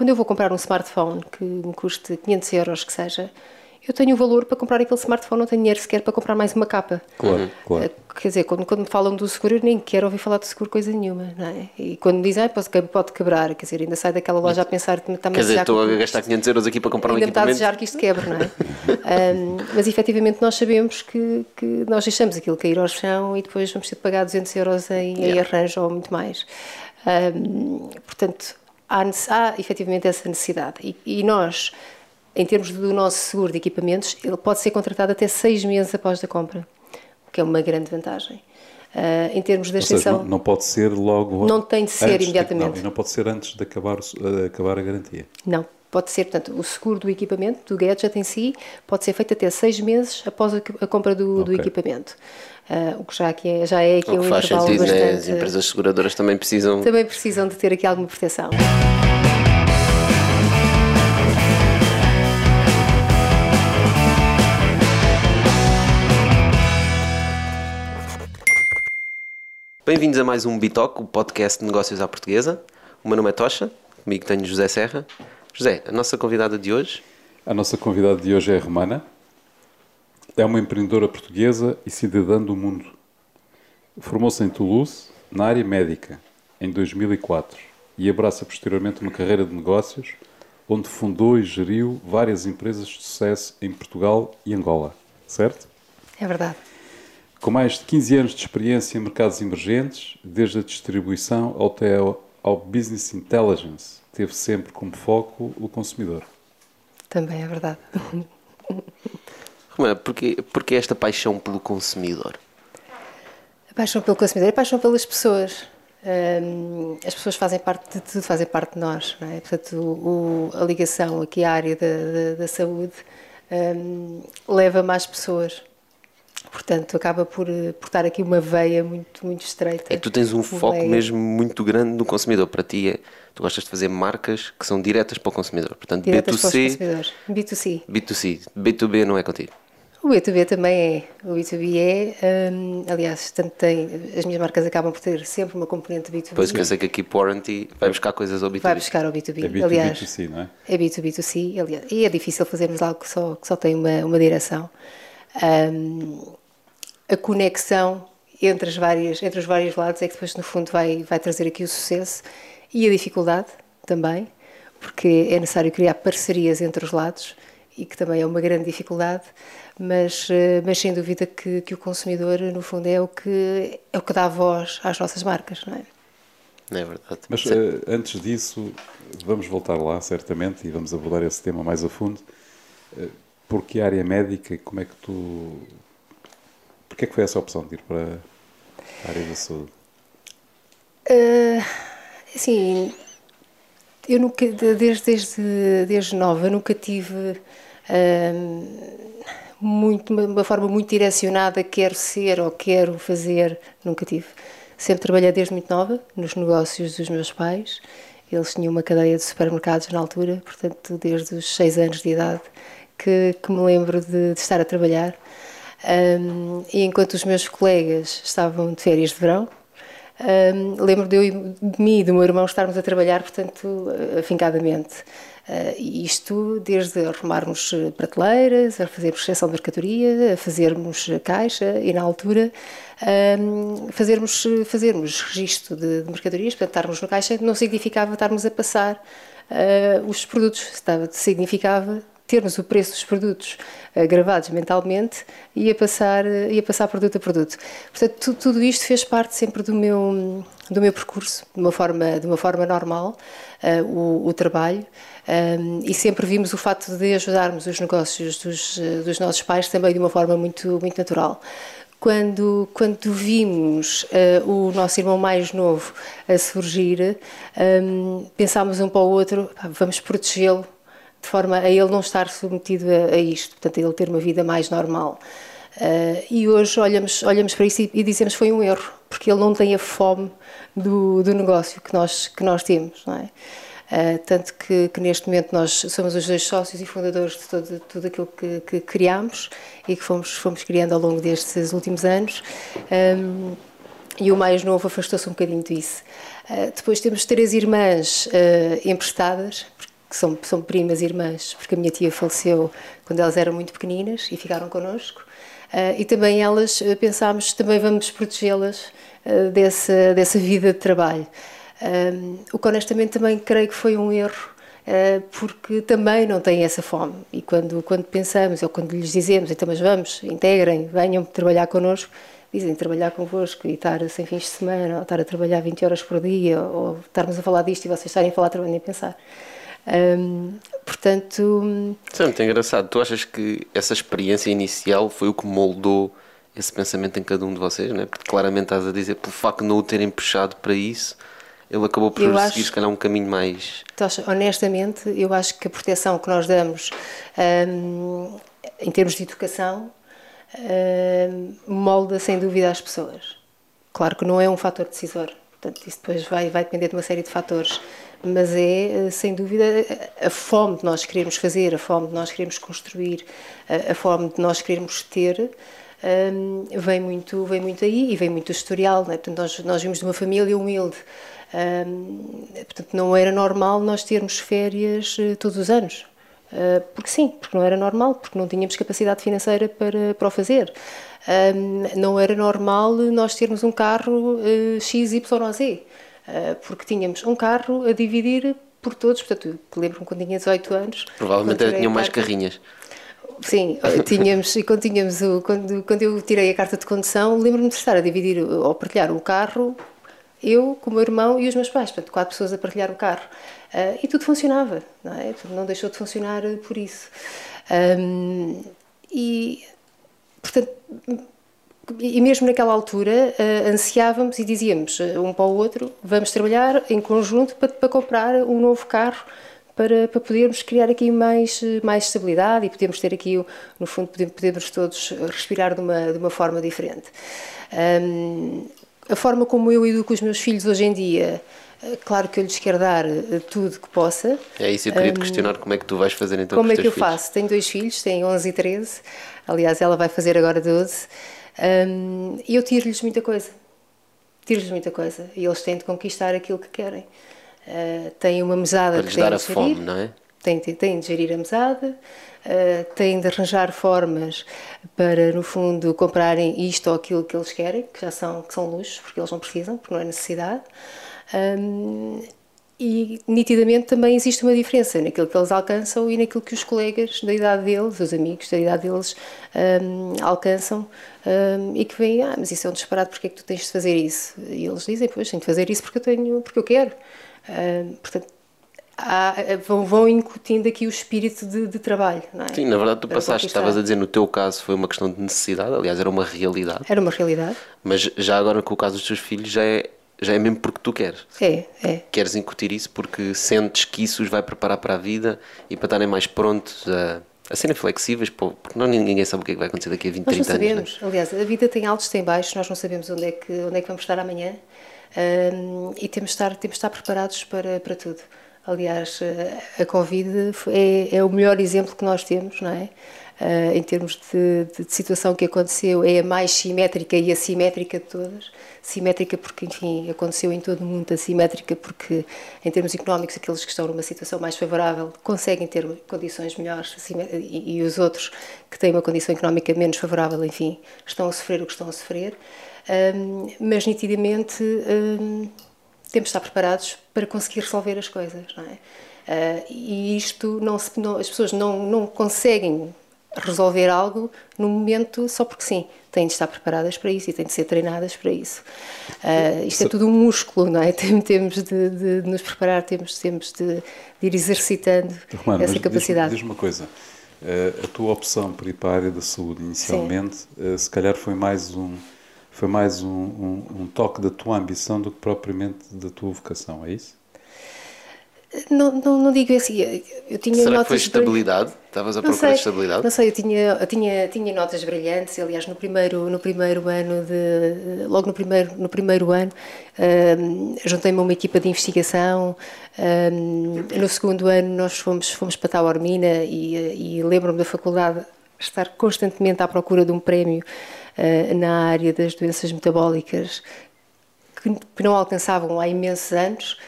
quando eu vou comprar um smartphone que me custe 500 euros, que seja, eu tenho o valor para comprar aquele smartphone, não tenho dinheiro sequer para comprar mais uma capa. Claro, claro. Eh, Quer dizer, quando, quando me falam do seguro, eu nem quero ouvir falar do seguro coisa nenhuma, não é? E quando me dizem, ah, pode, pode quebrar, quer dizer, ainda sai daquela loja a pensar que está-me Quer a dizer, estou a gastar 500 euros aqui para comprar um ainda me está a equipamento. desejar que isto quebre, não é? Ahm, mas efetivamente nós sabemos que, que nós deixamos aquilo cair ao chão e depois vamos ter de pagar 200 euros em, em Yeah. arranjo ou muito mais. Ahm, portanto, há, há efetivamente essa necessidade. E, e nós, em termos do nosso seguro de equipamentos, ele pode ser contratado até seis meses após a compra, o que é uma grande vantagem. Ah, em termos da seja, extensão. não, não pode ser logo. Não tem de ser imediatamente. não, e não pode ser antes de acabar, eh, acabar a garantia. Não, pode ser, portanto, o seguro do equipamento, do gadget em si, pode ser feito até seis meses após a, a compra do, do Ok. equipamento. Ah, o que já, aqui é, já é aqui O um que faz intervalo sentido, né? As bastante... empresas seguradoras também precisam. Também precisam de ter aqui alguma proteção. Bem-vindos a mais um Bitoc, o podcast de negócios à portuguesa. O meu nome é Tocha, comigo tenho José Serra. José, a nossa convidada de hoje A nossa convidada de hoje é a Romana. É uma empreendedora portuguesa e cidadã do mundo. Formou-se em Toulouse, na área médica, em 2004 e abraça posteriormente uma carreira de negócios, onde fundou e geriu várias empresas de sucesso em Portugal e Angola. Certo? É verdade. Com mais de 15 anos de experiência em mercados emergentes, desde a distribuição até ao, ao business intelligence, teve sempre como foco o consumidor. Também é verdade. Romana, porquê, porquê esta paixão pelo consumidor? A paixão pelo consumidor, a paixão pelas pessoas. Hum, as pessoas fazem parte de tudo, fazem parte de nós. É? Portanto, o- o- a ligação aqui à área da, da- da saúde hum, leva mais pessoas. Portanto, acaba por, eh, por estar aqui uma veia muito, muito estreita. É que tu tens um foco Veia. mesmo muito grande no consumidor. Para ti, é, tu gostas de fazer marcas que são diretas para o consumidor. Portanto, diretas para os B2C, consumidores. B2C. B2C, B2B não é contigo. O B2B também é. O B2B é, hum, aliás, tanto tem, as minhas marcas acabam por ter sempre uma componente B2B. Pois que eu sei que aqui Warranty vai buscar coisas ao B2B. Vai buscar ao B2B. É B2B2C, aliás, não é? É B2B2C, aliás, e é difícil fazermos algo que só, que só tem uma, uma direção. Hum, a conexão entre, as várias, entre os vários lados é que depois, no fundo, vai, vai trazer aqui o sucesso e a dificuldade também, porque é necessário criar parcerias entre os lados e que também é uma grande dificuldade, mas, eh, mas sem dúvida que, que o consumidor, no fundo, é o, que, é o que dá voz às nossas marcas, não é? Não é verdade. Mas eh, antes disso, vamos voltar lá, certamente, e vamos abordar esse tema mais a fundo. Eh, porque a área médica, como é que tu. Porquê é que foi essa opção de ir para a área da saúde? Ah, assim, eu nunca, de- desde, desde, desde nova, eu nunca tive ah, muito, uma, forma muito direcionada, quero ser ou quero fazer, nunca tive. Sempre trabalhei desde muito nova, nos negócios dos meus pais. Eles tinham uma cadeia de supermercados na altura, portanto, desde os seis anos de idade que, que me lembro de, de estar a trabalhar. Um, e enquanto os meus colegas estavam de férias de verão, um, lembro de eu de mim e do meu irmão estarmos a trabalhar, portanto, afincadamente. Uh, e isto desde arrumarmos eh, prateleiras, a fazermos recepção de mercadoria, a fazermos caixa e, na altura, um, fazermos, fazermos registro de, de mercadorias, portanto, estarmos no caixa não significava estarmos a passar uh, os produtos, estava, significava termos o preço dos produtos uh, gravados mentalmente e a passar uh, a passar produto a produto. Portanto, tu, tudo isto fez parte sempre do meu do meu percurso de uma forma de uma forma normal uh, o, o, trabalho um, e sempre vimos o facto de ajudarmos os negócios dos, dos nossos pais também de uma forma muito muito natural. Quando, quando vimos uh, o nosso irmão mais novo a surgir, um, pensámos um para o outro, vamos protegê-lo de forma a ele não estar submetido a, a isto, portanto, a ele ter uma vida mais normal. Uh, e hoje olhamos, olhamos para isso e, e, dizemos foi um erro, porque ele não tem a fome do, do negócio que nós, que nós temos, não é? Uh, tanto que, que, neste momento nós somos os dois sócios e fundadores de todo, tudo aquilo que, que criámos e que fomos, fomos criando ao longo destes últimos anos. Um, e o mais novo afastou-se um bocadinho disso. Uh, depois temos três irmãs uh, emprestadas, que são, são primas e irmãs, porque a minha tia faleceu quando elas eram muito pequeninas e ficaram connosco. Uh, e também elas, uh, pensámos, também vamos protegê-las uh, dessa, dessa vida de trabalho. o que honestamente também creio que foi um erro, porque também não têm essa fome. E quando, quando pensamos, ou quando lhes dizemos, então mas vamos, integrem, venham trabalhar connosco, dizem trabalhar convosco e estar sem fins de semana, ou estar a trabalhar 20 horas por dia, ou estarmos a falar disto e vocês estarem a falar, trabalhando e pensar. Um, portanto. Isso é muito engraçado. Tu achas que essa experiência inicial foi o que moldou esse pensamento em cada um de vocês, não é? Porque claramente estás a dizer, pelo facto de não o terem puxado para isso, ele acabou por eu seguir, acho, se calhar, um caminho mais. Honestamente, eu acho que a proteção que nós damos um, em termos de educação um, molda sem dúvida as pessoas. Claro que não é um fator decisor, portanto, isso depois vai, vai depender de uma série de fatores mas é, eh, sem dúvida, a fome de nós queremos fazer, a fome de nós queremos construir, a, fome de nós queremos ter, um, vem, muito, vem muito aí e vem muito do historial. Né? Portanto, nós, nós vimos de uma família humilde. Um, portanto, não era normal nós termos férias uh, todos os anos. Uh, porque sim, porque não era normal, porque não tínhamos capacidade financeira para, para o fazer. Um, não era normal nós termos um carro uh, X, Y Z. Eh, porque tínhamos um carro a dividir por todos, portanto, lembro-me quando tinha 18 anos. Provavelmente tinham mais carrinhas. Sim, eh, tínhamos, e quando, tínhamos o, quando, quando eu tirei a carta de condução, lembro-me de estar a dividir ou partilhar o carro, eu, com o meu irmão e os meus pais, portanto, quatro pessoas a partilhar o carro. Uh, e tudo funcionava, não é? Não deixou de funcionar por isso. Um, e, portanto, e mesmo naquela altura uh, ansiávamos e dizíamos uh, um para o outro vamos trabalhar em conjunto para, para comprar um novo carro para, para podermos criar aqui mais, mais estabilidade e podermos ter aqui, no fundo, podemos, podemos todos respirar de uma, de uma forma diferente. Um, a forma como eu educo os meus filhos hoje em dia, eh, Claro que eu lhes quero dar tudo que possa. É isso, eu queria te questionar como é que tu vais fazer então Como é que eu filhos? faço? Tenho dois filhos, têm 11 e 13. Aliás, ela vai fazer agora 12. Um, e eu tiro-lhes muita coisa. Tiro-lhes muita coisa. E eles têm de conquistar aquilo que querem. Uh, têm uma mesada Para que têm dar a gerir. fome, não é? Têm, têm de gerir a mesada, uh, têm de arranjar formas para, no fundo, comprarem isto ou aquilo que eles querem, que já são, que são luxos, porque eles não precisam, porque não é necessidade. Um, e nitidamente também existe uma diferença naquilo que eles alcançam e naquilo que os colegas da idade deles, os amigos da idade deles um, alcançam um, e que veem, ah, mas isso é um disparate, porque é que tu tens de fazer isso? E eles dizem, pois, tenho de fazer isso porque eu tenho, porque eu quero. Um, portanto, há, vão, vão incutindo aqui o espírito de, de trabalho, não é? Sim, na verdade tu Para passaste, estavas a dizer, no teu caso foi uma questão de necessidade, aliás era uma realidade. Era uma realidade. Mas já agora com o caso dos teus filhos já é já é mesmo porque tu queres. É, é. Queres incutir isso porque sentes que isso os vai preparar para a vida e para estarem mais prontos a, a serem flexíveis, porque não, ninguém sabe o que, é que vai acontecer daqui a 20, nós 30 anos. Nós não sabemos. Né? Aliás, a vida tem altos, tem baixos, nós não sabemos onde é que, onde é que vamos estar amanhã um, e temos de, estar, temos de estar preparados para, para tudo. Aliás, a Covid é, é o melhor exemplo que nós temos, não é? Uh, em termos de, de, de, situação que aconteceu, é a mais simétrica e assimétrica de todas. Simétrica porque, enfim, aconteceu em todo o mundo, assimétrica porque, em termos económicos, aqueles que estão numa situação mais favorável conseguem ter condições melhores e, e os outros que têm uma condição económica menos favorável, enfim, estão a sofrer o que estão a sofrer. Um, mas, nitidamente, um, temos de estar preparados para conseguir resolver as coisas, não é? Uh, e isto não, se, não, as pessoas não, não conseguem resolver algo no momento só porque sim. Têm de estar preparadas para isso e têm de ser treinadas para isso. Uh, isto é tudo um músculo, não é? Temos de, de, de nos preparar, temos, temos de, de ir exercitando Romano, essa capacidade. Diz-me diz uma coisa. Uh, a tua opção por ir para a área da saúde inicialmente, uh, se calhar foi mais um foi mais um, um, um toque da tua ambição do que propriamente da tua vocação, é isso? Não, não, não, digo assim, eu tinha Será notas... que foi estabilidade? Estavas a procurar estabilidade? Não sei, eu tinha, eu tinha, tinha notas brilhantes, aliás, no primeiro, no primeiro ano, de, logo no primeiro, no primeiro ano, um, juntei-me a uma equipa de investigação, um, no segundo ano nós fomos, fomos para Taormina e, e lembro-me da faculdade estar constantemente à procura de um prémio uh, na área das doenças metabólicas que, que não alcançavam há imensos anos,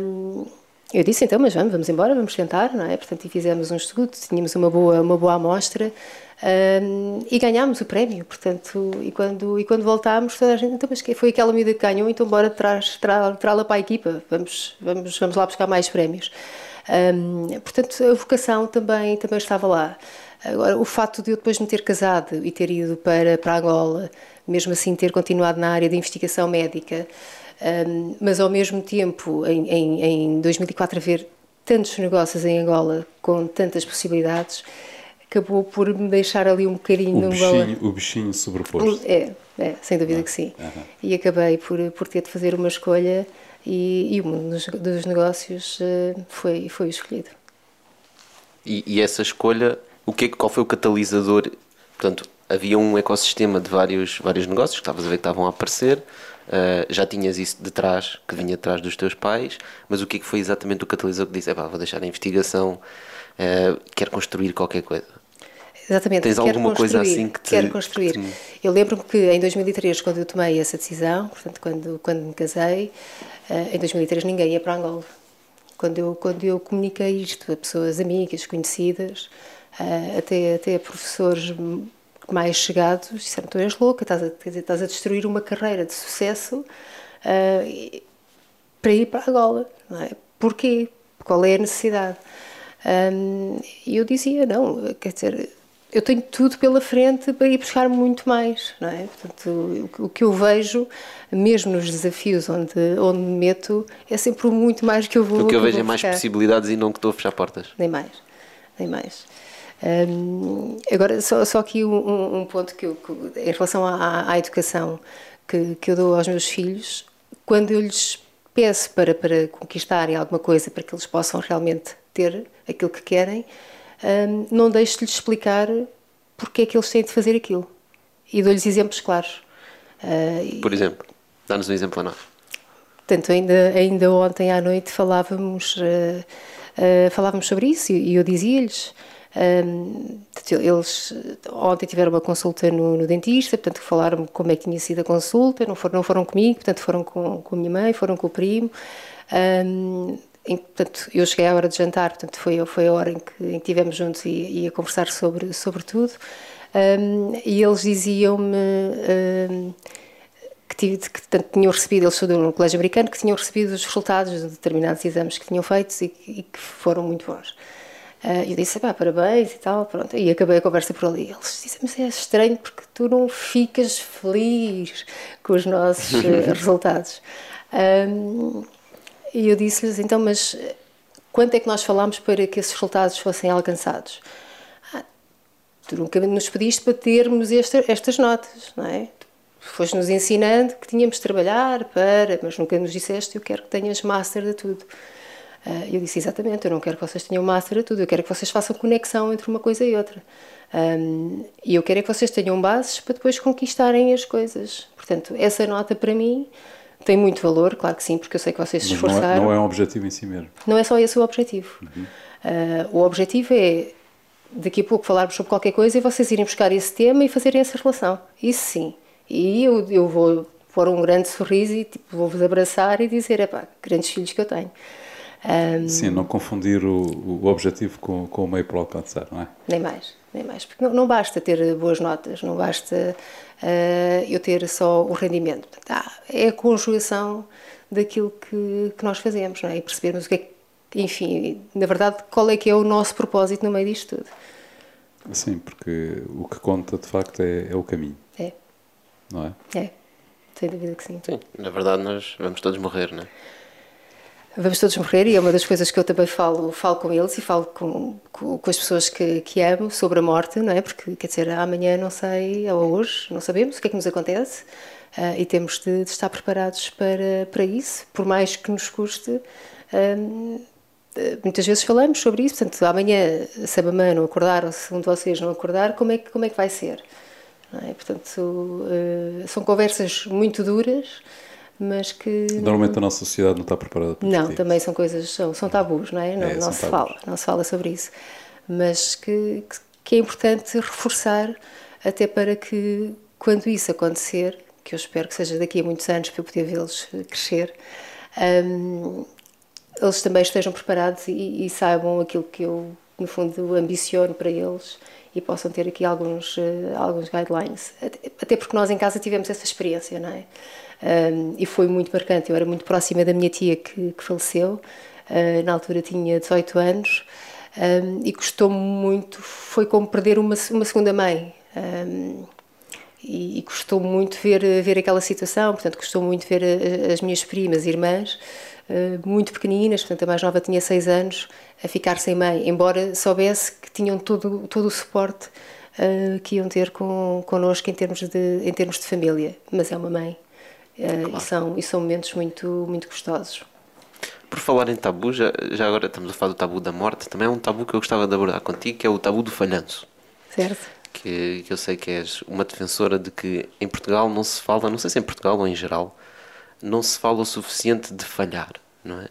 um, Eu disse então, mas vamos, vamos embora, vamos tentar, não é? Portanto, e fizemos um estudo, tínhamos uma boa, uma boa amostra um, e ganhámos o prémio, portanto, e quando, e quando voltámos, toda a gente, então, mas foi aquela medida que ganhou, então bora trá para a equipa, vamos, vamos, vamos lá buscar mais prémios. Um, portanto, a vocação também, também estava lá. Agora, o facto de eu depois me ter casado e ter ido para, para Angola, mesmo assim ter continuado na área de investigação médica, um, mas ao mesmo tempo, em, em, em 2004, haver tantos negócios em Angola com tantas possibilidades, acabou por me deixar ali um bocadinho o bichinho, o bichinho sobreposto. É, é sem dúvida ah, que sim. E acabei por, por ter de fazer uma escolha e, e o mundo dos, dos negócios uh, foi, foi escolhido. E, e, essa escolha, o que, é qual foi o catalisador? Portanto, havia um ecossistema de vários, vários negócios que estavas a ver que estavam a aparecer Uh, já tinhas isso de trás, que vinha de trás dos teus pais, mas o que, é que foi exatamente o catalisador que disse: vou deixar a investigação, uh, quero construir qualquer coisa? Exatamente. Tens alguma coisa assim que te... Quero construir. Que te... Eu lembro-me que em 2003, quando eu tomei essa decisão, portanto, quando, quando me casei, uh, em 2003 ninguém ia para Angola. Quando eu, quando eu comuniquei isto a pessoas amigas, conhecidas, até, até a professores mais chegados disseram: Tu és louca, estás a, dizer, estás a destruir uma carreira de sucesso uh, para ir para Angola. Não é? Porquê? Qual é a necessidade? Um, e eu dizia: Não, quer dizer, eu tenho tudo pela frente para ir buscar muito mais, não é? Portanto, o, que eu vejo, mesmo nos desafios onde, onde me meto, é sempre muito mais que eu vou O que eu vejo é mais possibilidades e não que estou a fechar portas. Nem mais, nem mais. Um, agora, só, só aqui um, um ponto que, eu, que, em relação à, à educação que, que, eu dou aos meus filhos, quando eu lhes peço para, para conquistarem alguma coisa, para que eles possam realmente ter aquilo que querem, um, não deixo de lhes explicar porque é que eles têm de fazer aquilo. E dou-lhes exemplos claros. Uh, Por exemplo, dá-nos um exemplo a nós. Portanto, ainda, ainda ontem à noite falávamos, uh, uh, falávamos sobre isso e eu dizia-lhes eles ontem tiveram uma consulta no, no dentista, portanto falaram como é que tinha sido a consulta, não foram, não foram comigo, portanto foram com, com a minha mãe, foram com o primo. Um, em, portanto, eu cheguei à hora de jantar, portanto foi, foi a hora em que, em que estivemos juntos e, e a conversar sobre, sobre tudo. Um, e eles diziam-me um, que, tive, que tinham recebido, eles estudam no colégio americano, que tinham recebido os resultados de determinados exames que tinham feito e, e que foram muito bons. Uh, eu disse, pá, parabéns e tal, pronto. E acabei a conversa por ali. Eles disseram, mas é estranho porque tu não ficas feliz com os nossos uh, resultados. Um, e eu disse-lhes, então, mas quanto é que nós falámos para que esses resultados fossem alcançados? Ah, tu nunca nos pediste para termos esta, estas notas, não é? Foste-nos ensinando que tínhamos de trabalhar para, mas nunca nos disseste, eu quero que tenhas master de tudo. Uh, eu disse exatamente, eu não quero que vocês tenham máscara tudo, eu quero que vocês façam conexão entre uma coisa e outra. E eu quero é que vocês tenham bases para depois conquistarem as coisas. Portanto, essa nota para mim tem muito valor, claro que sim, porque eu sei que vocês se esforçaram. Não é, não é um objetivo em si mesmo. Não é só esse o objetivo. Uhum. Uh, o objetivo é daqui a pouco falarmos sobre qualquer coisa e vocês irem buscar esse tema e fazerem essa relação. Isso sim. E eu, eu vou pôr um grande sorriso e tipo, vou-vos abraçar e dizer: é pá, grandes filhos que eu tenho. Um, Sim, não confundir o, o objetivo com, com o meio para alcançar, não é? Nem mais, nem mais. Porque não, não basta ter boas notas, não basta uh, eu ter só o rendimento. Portanto, ah, é a conjugação daquilo que, que nós fazemos, não é? E percebermos o que é que, enfim, na verdade, qual é que é o nosso propósito no meio disto tudo. Sim, porque o que conta de facto é, é o caminho. É. Não é? É, sem dúvida que sim. Sim, na verdade nós vamos todos morrer, não é? Vamos todos morrer e é uma das coisas que eu também falo, falo com eles e falo com, com, com, as pessoas que, que amo sobre a morte, não é? Porque, quer dizer, amanhã não sei, ou hoje, não sabemos o que é que nos acontece uh, e temos de, de, estar preparados para, para isso, por mais que nos custe. Um, muitas vezes falamos sobre isso, portanto, amanhã, se a mamãe não acordar ou se um de vocês não acordar, como é que, como é que vai ser? É? Portanto, uh, são conversas muito duras, mas que normalmente a nossa sociedade não está preparada para não também são coisas são, são tabus não é não, é, não se tabus. fala não se fala sobre isso mas que que é importante reforçar até para que quando isso acontecer que eu espero que seja daqui a muitos anos para eu poder vê-los crescer um, eles também estejam preparados e, e, saibam aquilo que eu, no fundo, ambiciono para eles e possam ter aqui alguns, uh, alguns guidelines. Até porque nós em casa tivemos essa experiência, não é? Um, e foi muito marcante. Eu era muito próxima da minha tia que, que faleceu, uh, na altura tinha 18 anos, um, e custou-me muito. Foi como perder uma, uma segunda mãe. Um, e, custou muito ver, ver aquela situação, portanto, custou muito ver as minhas primas, irmãs, uh, muito pequeninas, portanto, a mais nova tinha 6 anos, a ficar sem mãe, embora soubesse que tinham todo, todo o suporte uh, que iam ter com, connosco em termos, de, em termos de família, mas é uma mãe. Uh, claro. e, são, e são momentos muito, muito gostosos. Por falar em tabu, já, já agora estamos a falar do tabu da morte, também é um tabu que eu gostava de abordar contigo, que é o tabu do falhanço. Certo que, que eu sei que és uma defensora de que em Portugal não se fala, não sei se em Portugal ou em geral, não se fala o suficiente de falhar, não é?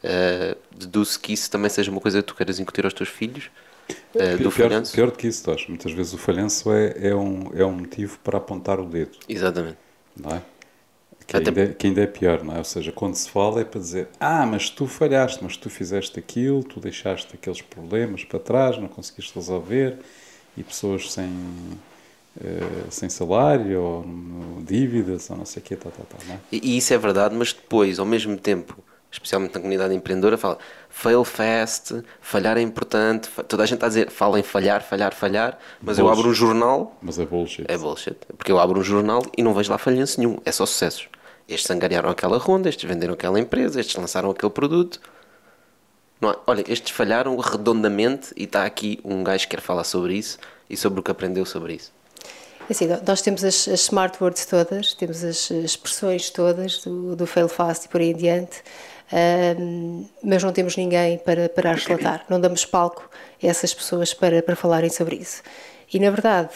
Uh, deduzo que isso também seja uma coisa que tu queiras incutir aos teus filhos. Uh, do pior, falhanço. pior do que isso, Tosh. Muitas vezes o falhanço é, é, um, é um motivo para apontar o dedo. Exatamente. Não é? Que, Até... ainda, é, que ainda é pior, não é? Ou seja, quando se fala é para dizer ah, mas tu falhaste, mas tu fizeste aquilo, tu deixaste aqueles problemas para trás, não conseguiste resolver e pessoas sem, uh, sem salário ou no, dívidas ou não sei o quê, tal, tal, tal, é? e, e isso é verdade, mas depois, ao mesmo tempo, especialmente na comunidade empreendedora, fala fail fast, falhar é importante, toda a gente está a dizer fala em falhar, falhar, falhar, mas bullshit. eu abro um jornal. Mas é bullshit. É bullshit. Porque eu abro um jornal e não vejo lá falhanço nenhum, é só sucessos. Estes angariaram aquela ronda, estes venderam aquela empresa, estes lançaram aquele produto. Não, olha, estes falharam redondamente e está aqui um gajo que quer falar sobre isso e sobre o que aprendeu sobre isso. É assim, nós temos as, as, smart words todas, temos as expressões todas do, do fail fast e por aí em diante, um, mas não temos ninguém para, para as relatar, não damos palco a essas pessoas para, para falarem sobre isso. E na verdade,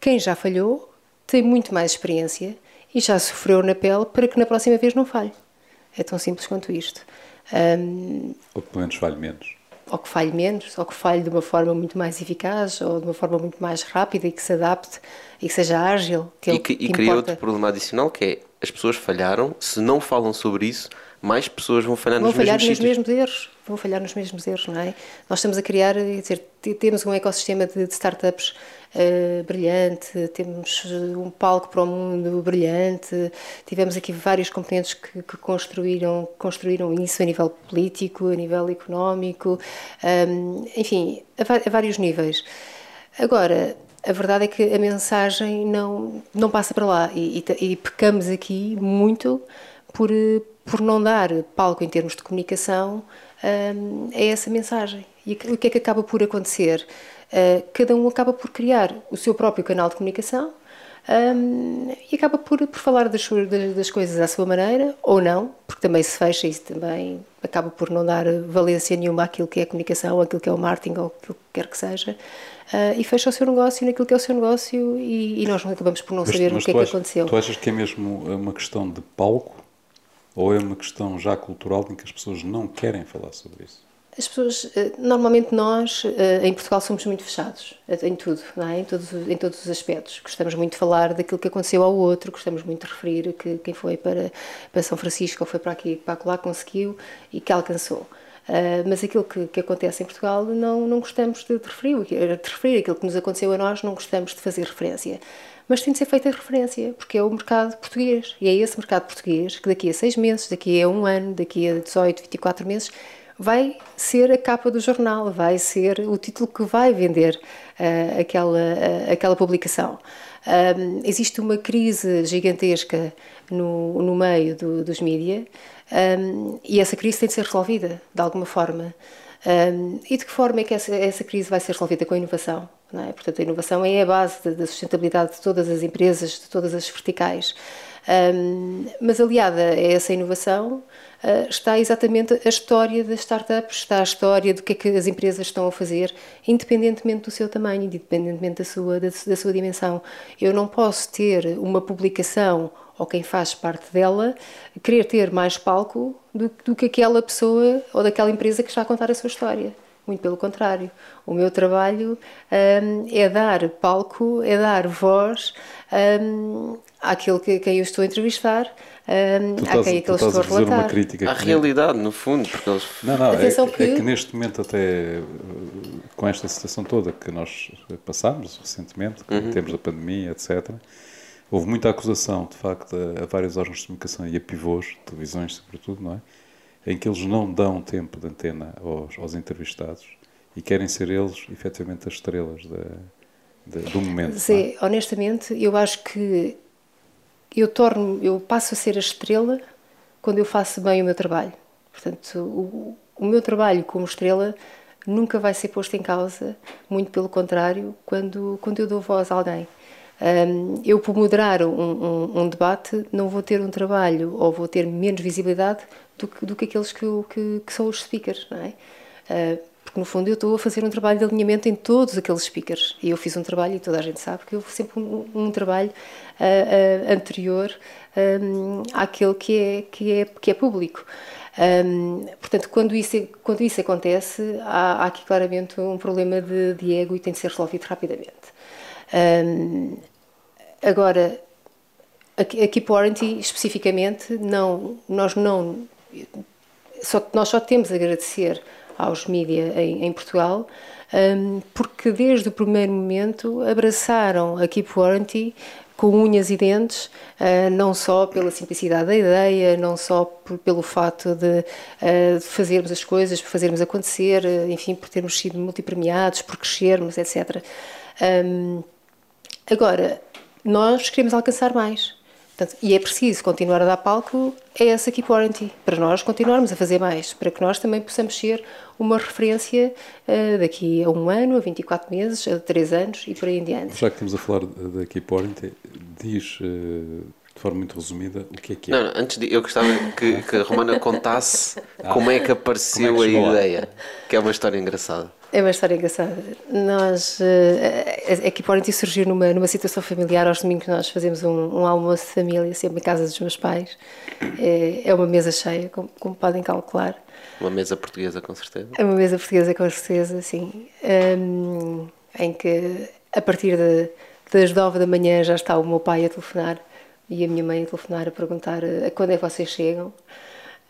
quem já falhou tem muito mais experiência e já sofreu na pele para que na próxima vez não falhe. É tão simples quanto isto. Um, ou que pelo menos falhe menos. Ou que falhe menos, ou que falhe de uma forma muito mais eficaz, ou de uma forma muito mais rápida e que se adapte e que seja ágil. Que é e que, que, e cria outro problema adicional que é as pessoas falharam, se não falam sobre isso, mais pessoas vão falhar vão nos falhar mesmos nos mesmos erros. Vão falhar nos mesmos erros, não é? Nós estamos a criar, dizer, temos um ecossistema de, de startups uh, brilhante, temos eh, um palco para o mundo brilhante, tivemos aqui vários componentes que, que construíram, construíram isso a nível político, a nível económico, um, enfim, a, a vários níveis. Agora, a verdade é que a mensagem não, não passa para lá e, e, e pecamos aqui muito por, por não dar palco em termos de comunicação um, a essa mensagem. E o que é que acaba por acontecer? Uh, cada um acaba por criar o seu próprio canal de comunicação um, e acaba por, por falar das, das, coisas à sua maneira, ou não, porque também se fecha e também acaba por não dar valência nenhuma àquilo que é a comunicação, àquilo que é o marketing, ou aquilo que quer que seja, uh, e fecha o seu negócio naquilo que é o seu negócio e, e nós acabamos por não mas, saber mas o que é que achas, aconteceu. Tu achas que é mesmo uma questão de palco ou é uma questão já cultural em que as pessoas não querem falar sobre isso? As pessoas, eh, normalmente nós eh, em Portugal somos muito fechados eh, em tudo, é? em, todos, em todos os aspectos. Gostamos muito de falar daquilo que aconteceu ao outro, gostamos muito de referir que quem foi para, para São Francisco ou foi para aqui, para lá, conseguiu e que alcançou. Uh, mas aquilo que, que, acontece em Portugal não, não gostamos de, de, referir, de referir. Aquilo que nos aconteceu a nós não gostamos de fazer referência mas tem de ser feita referência, porque é o mercado português. E é esse mercado português que daqui a seis meses, daqui a um ano, daqui a 18, 24 meses, vai ser a capa do jornal, vai ser o título que vai vender uh, aquela, uh, aquela publicação. Um, existe uma crise gigantesca no, no meio do, dos mídias um, e essa crise tem de ser resolvida de alguma forma. Um, e de que forma é que essa, essa crise vai ser resolvida? Com a inovação. É? Portanto, a inovação é a base da sustentabilidade de todas as empresas, de todas as verticais. Um, mas aliada a essa inovação uh, está exatamente a história das startups, está a história do que é que as empresas estão a fazer, independentemente do seu tamanho, independentemente da sua, da, da sua dimensão. Eu não posso ter uma publicação ou quem faz parte dela querer ter mais palco do, do que aquela pessoa ou daquela empresa que está a contar a sua história. Muito pelo contrário. O meu trabalho um, é dar palco, é dar voz um, àquele que, quem eu estou a entrevistar, um, tu estás, quem tu estás a fazer uma crítica. À realidade, no fundo, porque eles... Não, não, é, que... é, que... neste momento até, com esta situação toda que nós passámos recentemente, uhum. em termos da pandemia, etc., houve muita acusação, de facto, a, a vários órgãos de comunicação e a pivôs, televisões sobretudo, não é? Em que eles não dão tempo de antena aos, aos entrevistados e querem ser eles, efetivamente, as estrelas da, da, do momento. Zé, é? honestamente, eu acho que eu torno, eu passo a ser a estrela quando eu faço bem o meu trabalho. Portanto, o, o meu trabalho como estrela nunca vai ser posto em causa, muito pelo contrário, quando, quando eu dou voz a alguém. Um, eu, por moderar um, um, um, debate, não vou ter um trabalho ou vou ter menos visibilidade do que, do que aqueles que, que, que são os speakers, não é? Uh, porque no fundo eu estou a fazer um trabalho de alinhamento em todos aqueles speakers. E eu fiz um trabalho e toda a gente sabe que eu sempre um, um trabalho uh, uh, anterior um, àquele que é que é que é público. Um, portanto quando isso quando isso acontece há, há aqui claramente um problema de, de, ego e tem de ser resolvido rapidamente. Agora aqui, aqui para Warranty especificamente não nós não só, nós só temos a agradecer aos mídia em, em Portugal, um, porque desde o primeiro momento abraçaram a Keep Warranty com unhas e dentes, uh, não só pela simplicidade da ideia, não só por, pelo fato de, de, fazermos as coisas, por fazermos acontecer, uh, enfim, por termos sido multipremiados, por crescermos, etc. Um, agora, nós queremos alcançar mais. Portanto, e é preciso continuar a dar palco a essa Keep Warranty, para nós continuarmos a fazer mais, para que nós também possamos ser uma referência uh, daqui a um ano, a 24 meses, a 3 anos e por aí em diante. Já que estamos a falar da Keep Warranty, diz uh, de forma muito resumida o que é que é. Não, não antes de, eu gostava que, que a Romana contasse ah, como é que apareceu é que a ideia, que é uma história engraçada. É uma história engraçada. Nós, uh, a Equipe Oriente surgiu numa, numa situação familiar. Aos domingos nós fazemos um, um almoço de família, sempre em casa dos meus pais. É, é uma mesa cheia, como, como, podem calcular. Uma mesa portuguesa, com certeza. É uma mesa portuguesa, com certeza, sim. Um, em que, a partir de, das nove da manhã, já está o meu pai a telefonar e a minha mãe a telefonar a perguntar a quando é que vocês chegam.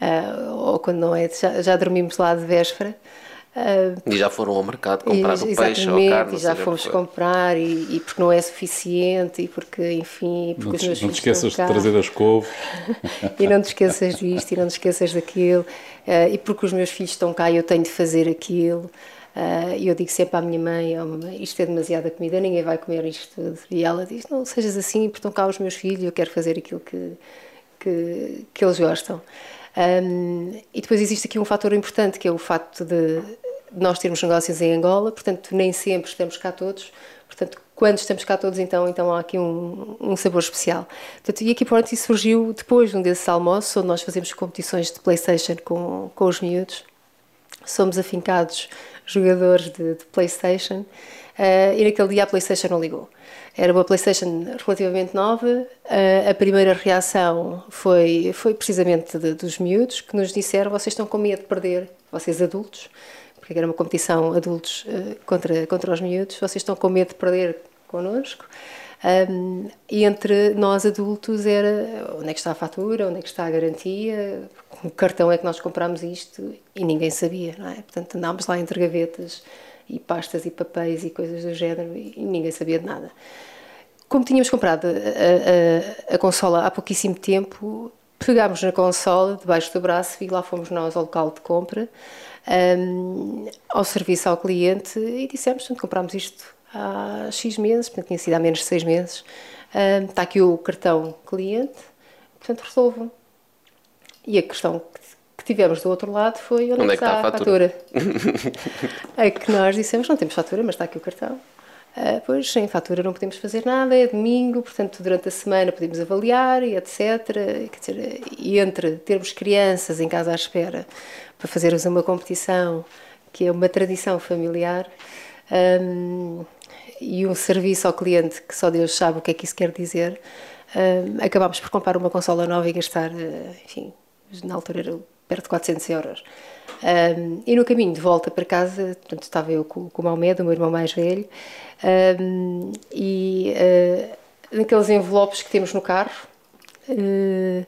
Uh, ou quando não é, já, já dormimos lá de véspera. Uh, e já foram ao mercado comprar e, o peixe ou a carne? E já fomos comprar e, e, porque não é suficiente e porque, enfim, porque não, os meus não te esqueças de trazer as couves. e não te esqueças disto e não te esqueças daquilo. Uh, e porque os meus filhos estão cá e eu tenho de fazer aquilo. Uh, e eu digo sempre à minha mãe, oh, mamãe, isto é demasiada comida, ninguém vai comer isto tudo. E ela diz, não sejas assim, porque estão cá os meus filhos, eu quero fazer aquilo que, que, que eles gostam. Um, e depois existe aqui um fator importante, que é o facto de nós termos negócios em Angola, portanto, nem sempre estamos cá todos. Portanto, quando estamos cá todos, então, então há aqui um, um sabor especial. Portanto, e aqui Porto surgiu depois de um desses almoços, onde nós fazemos competições de Playstation com, com os miúdos. Somos afincados jogadores de, de Playstation uh, e naquele dia a Playstation não ligou. Era uma PlayStation relativamente nova. A primeira reação foi, foi precisamente de, dos miúdos que nos disseram: vocês estão com medo de perder, vocês adultos, porque era uma competição adultos eh, contra, contra os miúdos, vocês estão com medo de perder connosco. Um, e entre nós adultos era onde é que está a fatura, onde é que está a garantia, com que cartão é que nós compramos isto e ninguém sabia, não é? Portanto, andámos lá entre gavetas e pastas e papéis e coisas do género e ninguém sabia de nada. Como tínhamos comprado a, a, a consola há pouquíssimo tempo, pegámos na consola debaixo do braço e lá fomos nós ao local de compra, um, ao serviço ao cliente e dissemos, portanto, comprámos isto há X meses, portanto, tinha sido há menos de 6 meses, um, está aqui o cartão cliente, portanto, resolvam. E a questão que tivemos do outro lado foi onde, onde é que está, está a fatura? fatura? é que nós dissemos, não temos fatura, mas está aqui o cartão. Uh, pois, sem fatura não podemos fazer nada, é domingo, portanto, durante a semana podemos avaliar e etc. Quer dizer, e entre termos crianças em casa à espera para fazermos uma competição, que é uma tradição familiar, um, e um serviço ao cliente que só Deus sabe o que é que isso quer dizer, um, acabámos por comprar uma consola nova e gastar, ah, enfim, na altura era perto de 400 euros. Um, e no caminho de volta para casa, portanto, estava eu com, com o Maomed, o meu irmão mais velho, um, e uh, naqueles envelopes que temos no carro. Uh,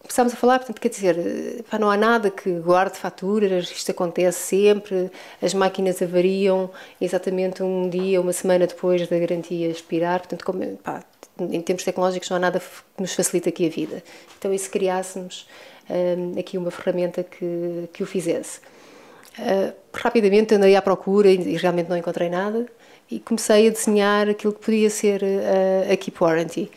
começámos a falar, portanto, quer dizer, pá, não há nada que guarde faturas, isto acontece sempre, as máquinas avariam exatamente um dia, uma semana depois da garantia expirar, portanto, como, pá, em termos tecnológicos não há nada que nos facilite aqui a vida. Então, e se criássemos um, aqui uma ferramenta que, que o fizesse? Uh, rapidamente andei à procura e, realmente não encontrei nada e comecei a desenhar aquilo que podia ser uh, a Keep Warranty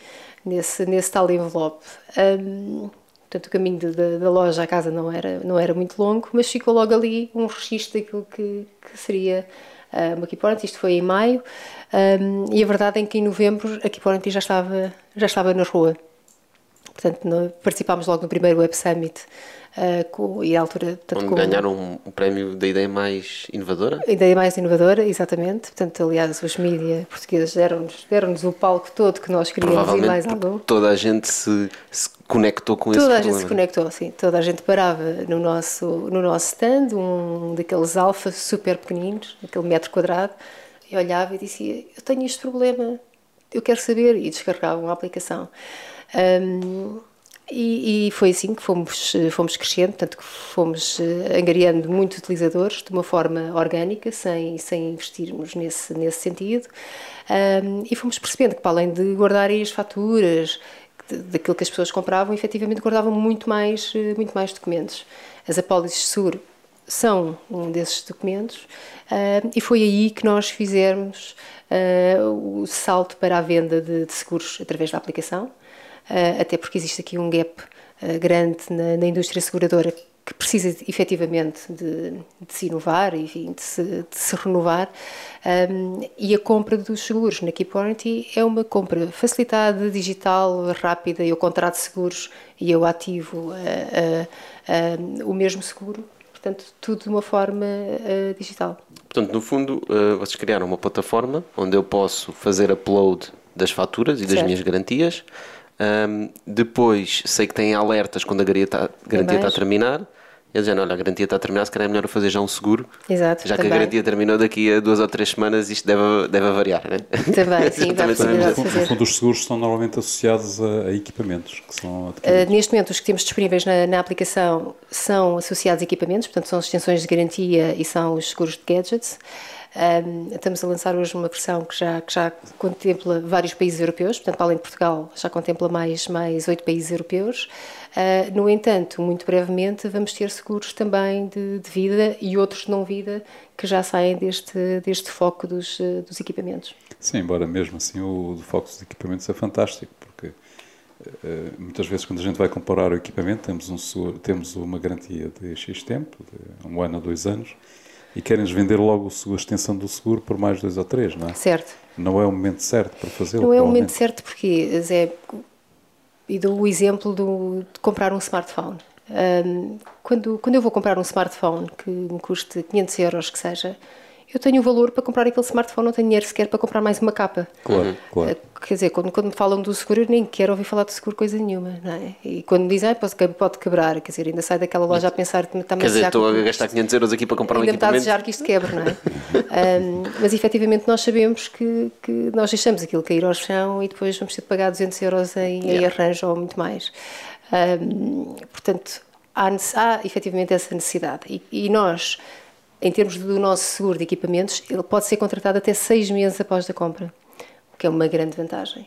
nesse, nesse tal envelope. Um, portanto, o caminho de, de, da loja à casa não era, não era muito longo, mas ficou logo ali um registro daquilo que, que seria uh, uma Keep Warranty. Isto foi em maio um, e a verdade é que em novembro a Keep Warranty já estava, já estava na rua. Portanto, no, participámos logo no primeiro Web Summit Uh, com, e à altura, portanto, Onde com, ganharam um, um, prémio da ideia mais inovadora? A ideia mais inovadora, exatamente. Portanto, aliás, os mídias portugueses deram-nos deram o palco todo que nós queríamos e mais algum. Toda a gente se, se conectou com toda esse Toda a gente se conectou, sim. Toda a gente parava no nosso, no nosso stand, um daqueles alfa super pequeninos, aquele metro quadrado, e olhava e dizia: Eu tenho este problema, eu quero saber, e descarregavam a aplicação. Um, e, e, foi assim que fomos, fomos crescendo, tanto que fomos eh, angariando muitos utilizadores de uma forma orgânica, sem, sem investirmos nesse, nesse sentido. Um, e fomos percebendo que, para além de guardarem as faturas daquilo que as pessoas compravam, efetivamente guardavam muito mais, eh, muito mais documentos. As apólices seguro são um desses documentos uh, e foi aí que nós fizemos uh, o salto para a venda de, de seguros através da aplicação. Eh, até porque existe aqui um gap eh, grande na, na indústria seguradora que precisa efetivamente de, de, se inovar e de se, de se renovar um, e a compra dos seguros na Keep Warranty é uma compra facilitada, digital, rápida, eu contrato seguros e eu ativo uh, uh, uh, o mesmo seguro, portanto tudo de uma forma digital. Portanto, no fundo, vocês criaram uma plataforma onde eu posso fazer upload das faturas e das certo. minhas garantias um, depois sei que tem alertas quando a garantia está, está a terminar. Eles dizem, olha, a garantia está a terminar, se calhar é melhor fazer já um seguro. Exato, já também. que a garantia terminou daqui a duas ou três semanas, isto deve, deve variar, né? Também, sim, vai precisar fazer. fundo, os seguros estão normalmente associados a, a equipamentos que são uh, Neste momento, os que temos disponíveis na, na, aplicação são associados a equipamentos, portanto, são as extensões de garantia e são os seguros de gadgets. Um, estamos a lançar hoje uma versão que já, que já contempla vários países europeus, portanto, além de Portugal, já contempla mais, mais oito países europeus. Uh, no entanto, muito brevemente, vamos ter seguros também de, de, vida e outros de não-vida que já saem deste, deste foco dos, dos equipamentos. Sim, embora mesmo assim o, o foco dos equipamentos é fantástico, porque Uh, muitas vezes quando a gente vai comparar o equipamento temos, um, temos uma garantia de X tempo, de um ano a dois anos, e querem-nos vender logo a extensão do seguro por mais dois ou três, não é? Certo. Não é o momento certo para fazê-lo. Não é o momento certo porque, Zé, e dou o exemplo do, de comprar um smartphone. Um, quando, quando eu vou comprar um smartphone que me custe 500 euros, que seja, eu tenho o valor para comprar aquele smartphone, não tenho dinheiro sequer para comprar mais uma capa. Claro, claro. Quer dizer, quando, quando me falam do seguro, eu nem quero ouvir falar de seguro coisa nenhuma, não é? E quando me dizem, ah, pode, pode quebrar, quer dizer, ainda sai daquela loja a pensar que está-me a Quer dizer, estou a gastar 500 euros aqui para comprar um equipamento. Ainda está a desejar que isto quebre, não é? um, mas efetivamente nós sabemos que, que nós deixamos aquilo cair ao chão e depois vamos ter de pagar 200 euros em, yeah. em arranjo ou muito mais. Um, portanto, há, há efetivamente essa necessidade. e, e nós em termos do nosso seguro de equipamentos, ele pode ser contratado até seis meses após a compra, que é uma grande vantagem.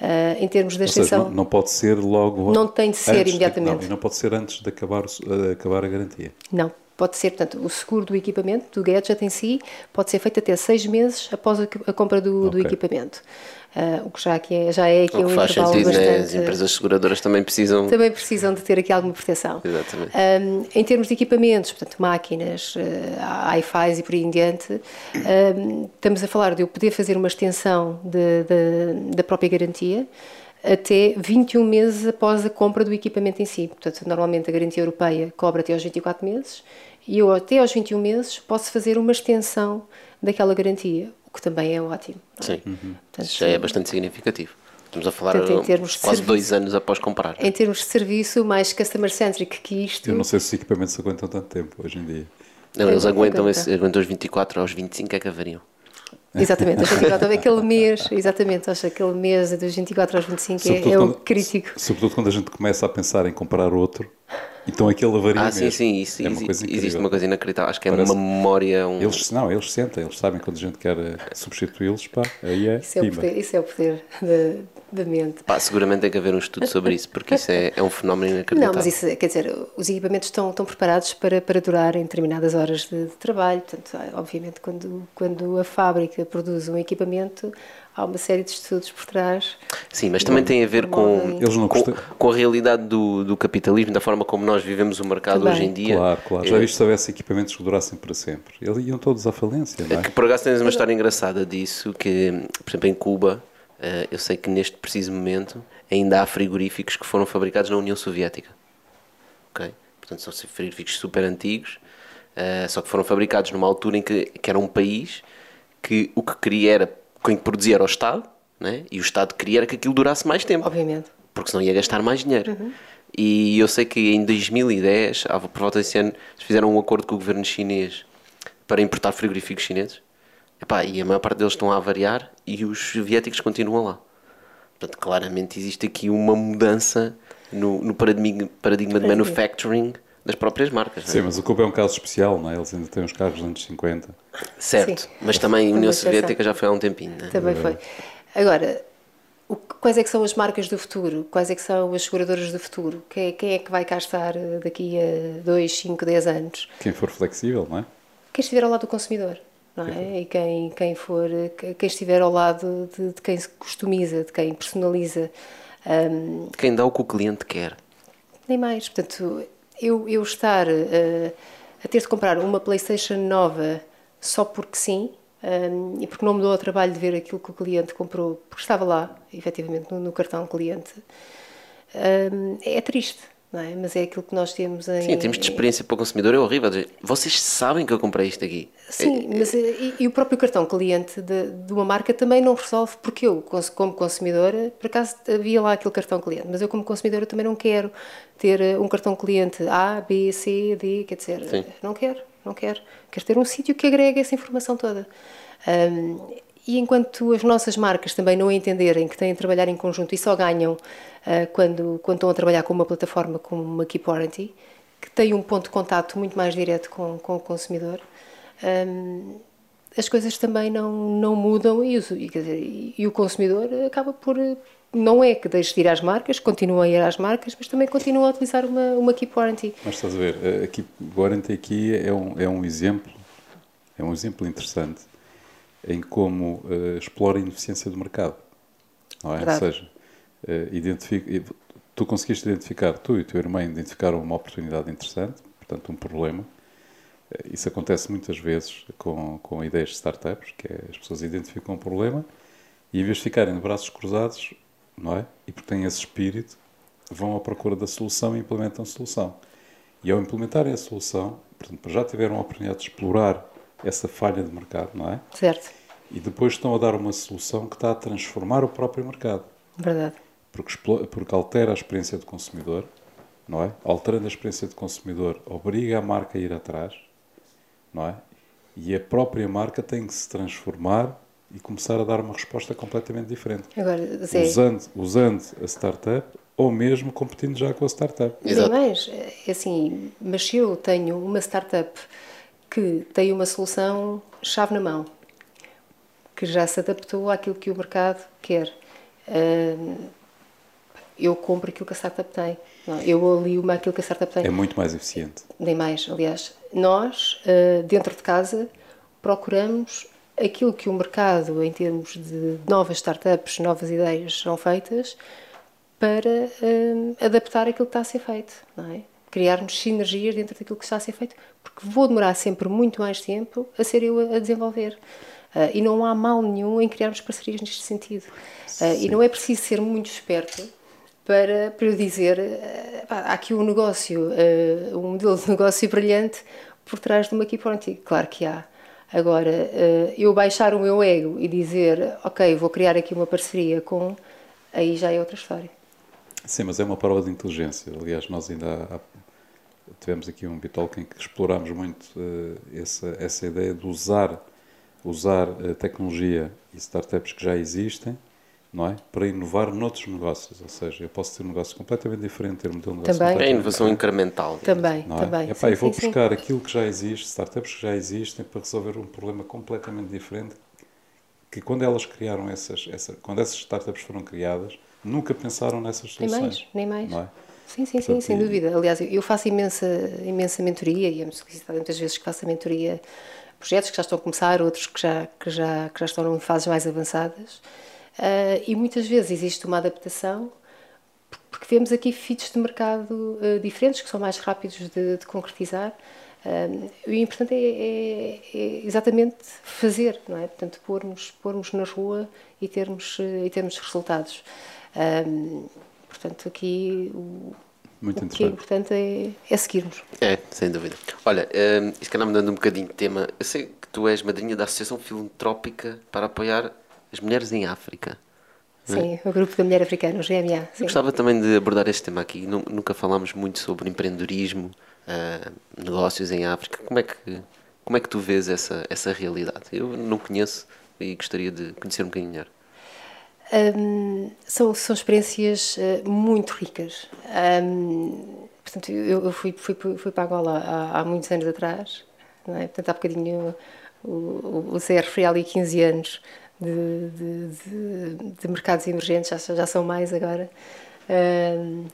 Uh, em termos de extensão. Não, não, pode ser logo. Não tem de ser imediatamente. De, não, não pode ser antes de acabar, uh, acabar a garantia. Não, Pode ser, portanto, o seguro do equipamento, do gadget em si, pode ser feito até seis meses após a, compra do, okay. do equipamento. Uh, o que já, aqui é, já é aqui o um faz intervalo sentido, bastante... Né? As empresas seguradoras também precisam... Também precisam de ter aqui alguma proteção. Exatamente. Um, em termos de equipamentos, portanto, máquinas, uh, iFis e por aí em diante, um, estamos a falar de eu poder fazer uma extensão de, de, da própria garantia, até 21 meses após a compra do equipamento em si. Portanto, normalmente a garantia europeia cobra até aos 24 meses e eu até aos 21 meses posso fazer uma extensão daquela garantia, o que também é ótimo. É? Sim, uhum. Portanto, já é bastante significativo. Estamos a falar portanto, quase serviço, dois anos após comprar. Em termos de serviço, mais customer-centric que isto. Eu não sei se os equipamentos aguentam tanto tempo hoje em dia. Não, eles aguentam, esse, aguentam os 24 aos 25 é que haveriam. Exatamente, aos 24, aquele mês, exatamente, acho que aquele mês dos 24 aos 25 é, é o crítico. Sobretudo quando a gente começa a pensar em comprar outro, então aquele avaria Ah, sim, mesmo. sim, isso, é uma existe, existe uma coisa inacreditável. Acho que é Parece- uma memória. Um... Eles, não, eles sentem, eles sabem quando a gente quer eh, substituí-los, pá, aí é Isso é o poder, isso é o poder da, da mente. Pá, seguramente tem que haver um estudo sobre isso, porque isso é, é um fenómeno inacreditável. Não, mas isso, quer dizer, os equipamentos estão, estão preparados para, para durar em determinadas horas de, de trabalho. Portanto, obviamente, quando, quando a fábrica produz um equipamento, há uma série de estudos por trás. Sim, mas também tem a ver com, Promovem- Eles não com, com a realidade do, do capitalismo, da forma como nós vivemos o mercado Também. hoje em dia. Claro, claro. É, Já viste se houvesse equipamentos que durassem para sempre? Eles iam todos à falência, não é? Que por acaso tens uma história engraçada disso, que, por exemplo, em Cuba, eh, eu sei que neste preciso momento ainda há frigoríficos que foram fabricados na União Soviética. Ok? Portanto, são frigoríficos super antigos, eh, só que foram fabricados numa altura em que, que era um país que o que queria era, quem produzia era o Estado, né? e o Estado queria era que aquilo durasse mais tempo Obviamente. porque senão ia gastar mais dinheiro. E eu sei que em 2010, à- por volta desse ano, eles fizeram um acordo com o governo chinês para importar frigoríficos chineses. Epá, e a maior parte deles estão a avariar e os soviéticos continuam lá. Portanto, claramente existe aqui uma mudança no, no paradigma, paradigma de manufacturing das próprias marcas. não é? Sim, mas o Cuba é um caso especial, não é? Eles ainda têm os carros dos anos 50. Certo, Sim. mas também a União. Soviética já foi há um tempinho. Né? Também foi. Agora, o quais é que são as marcas do futuro? Quais é que são as seguradoras do futuro? Quem, quem é que vai cá estar eh, daqui a 2, 5, 10 anos? Quem for flexível, não é? Quem estiver ao lado do consumidor, não é? E quem, quem for, eh, que- quem estiver ao lado de, de quem se customiza, de quem personaliza, ahm, De quem dá o que o cliente quer. nem mais. Portanto, eu, eu estar eh, a ter de comprar uma PlayStation nova só porque sim, um, e porque não me dou ao trabalho de ver aquilo que o cliente comprou, porque estava lá, efetivamente, no, no cartão cliente, um, é triste, é? Mas é aquilo que nós temos em. Sim, em termos de experiência para o consumidor é horrível. Vocês sabem que eu comprei isto aqui. Sim, mas eh, e, e o próprio cartão cliente de, de uma marca também não resolve, porque eu, como consumidora, por acaso havia lá aquele cartão cliente, mas eu, como consumidora, também não quero ter eh, um cartão cliente A, B, C, D, quer dizer, Sim. não quero, não quero. Quero ter um sítio que agregue essa informação toda. Ahm, e enquanto as nossas marcas também não entenderem que têm de trabalhar em conjunto e só ganham quando, quando estão a trabalhar com uma plataforma como uma Keep Warranty, que tem um ponto de contato muito mais direto com, com o consumidor, hum, as coisas também não, não mudam e, os- e, dizer, e- o consumidor acaba por. eh, Não é que deixe de ir às marcas, continua a ir às marcas, mas também continua a utilizar uma, uma Keep Warranty. Mas estás a ver, eh, aqui, o Warranty aqui é um, é um exemplo, é um exemplo interessante em como eh, explora a ineficiência do mercado. Não é? Ou seja, eh, identifica, e tu conseguiste identificar, tu e o teu irmão identificaram uma oportunidade interessante, portanto um problema. Eh, Isso acontece muitas vezes com, com ideias de startups, que é, as pessoas identificam um problema e em vez de ficarem de braços cruzados, não é? E porque têm esse espírito, vão à procura da solução e implementam a solução. E ao implementarem a solução, portanto, já tiveram a oportunidade de explorar essa falha de mercado, não é? Certo? E depois estão a dar uma solução que está a transformar o próprio mercado. Verdade. Porque, porque altera a experiência do consumidor, não é? Alterando a experiência do consumidor, obriga a marca a ir atrás, não é? E a própria marca tem que se transformar e começar a dar uma resposta completamente diferente. Agora, Zé, Usando, usando a startup ou mesmo competindo já com a startup. Exato. é assim, mas se eu tenho uma startup que tem uma solução chave na mão, que já se adaptou àquilo que o mercado quer, hum, eu compro aquilo que a startup tem. Não, eu alio-me àquilo que a startup tem. É muito mais eficiente. nem mais, aliás. Nós, eh, dentro de casa, procuramos aquilo que o mercado, em termos de novas startups, novas ideias, são feitas para eh, adaptar aquilo que está a ser feito, não é? Criarmos sinergias dentro daquilo que está a ser feito, porque vou demorar sempre muito mais tempo a ser eu a desenvolver. Eh, e não há mal nenhum em criarmos parcerias neste sentido. Eh, e não é preciso ser muito esperto para, para eu dizer eh, pá, há aqui um negócio, eh, um modelo de negócio brilhante por trás de uma Warranty. Claro que há. Agora, eh, eu baixar o meu ego e dizer, ok, vou criar aqui uma parceria com, aí já é outra história. Sim, mas é uma prova de inteligência. Aliás, nós ainda há- tivemos aqui um Bitalk em que explorámos muito essa, essa ideia de usar usar tecnologia e startups que já existem não é? para inovar noutros negócios. Ou seja, eu posso ter um negócio completamente diferente, ter um modelo de negócio também. É inovação incremental. Também, é? também. Epá, sim, eu vou sim, buscar sim. aquilo que já existe, startups que já existem, para resolver um problema completamente diferente que quando elas criaram essas, essa, quando essas startups foram criadas, nunca pensaram nessas soluções. Nem mais, nem mais. É? Sim, sim, Portanto, sim, sem dúvida. Aliás, eu faço imensa, imensa mentoria e é-me solicitado muitas vezes que faça mentoria projetos que já estão a começar, outros que já, que já, que já estão em fases mais avançadas. Uh, e muitas vezes existe uma adaptação porque vemos aqui fitos de mercado uh, diferentes que são mais rápidos de, de concretizar. Uh, o importante é, é, é, exatamente fazer, não é? Portanto, pormos, pormos na rua e termos, e termos resultados. portanto, aqui o, muito o que é importante é, é, seguirmos. É, sem dúvida. Olha, um, isto calhar mudando um bocadinho de tema, eu sei que tu és madrinha da Associação Filantrópica para apoiar as mulheres em África. É? Sim, é? o Grupo da Mulher Africana, o GMA. Sim. Gostava também de abordar este tema aqui. Nunca falámos muito sobre empreendedorismo, uh, negócios em África. Como é que, como é que tu vês essa, essa realidade? Eu não conheço e gostaria de conhecer um bocadinho melhor. Um, são, são experiências uh, muito ricas. Um, portanto, eu, eu fui, fui, fui para Angola há, há muitos anos atrás, é? portanto, há bocadinho o, o, o CR foi ali 15 anos de, de, de, mercados emergentes, já, já são mais agora. Um,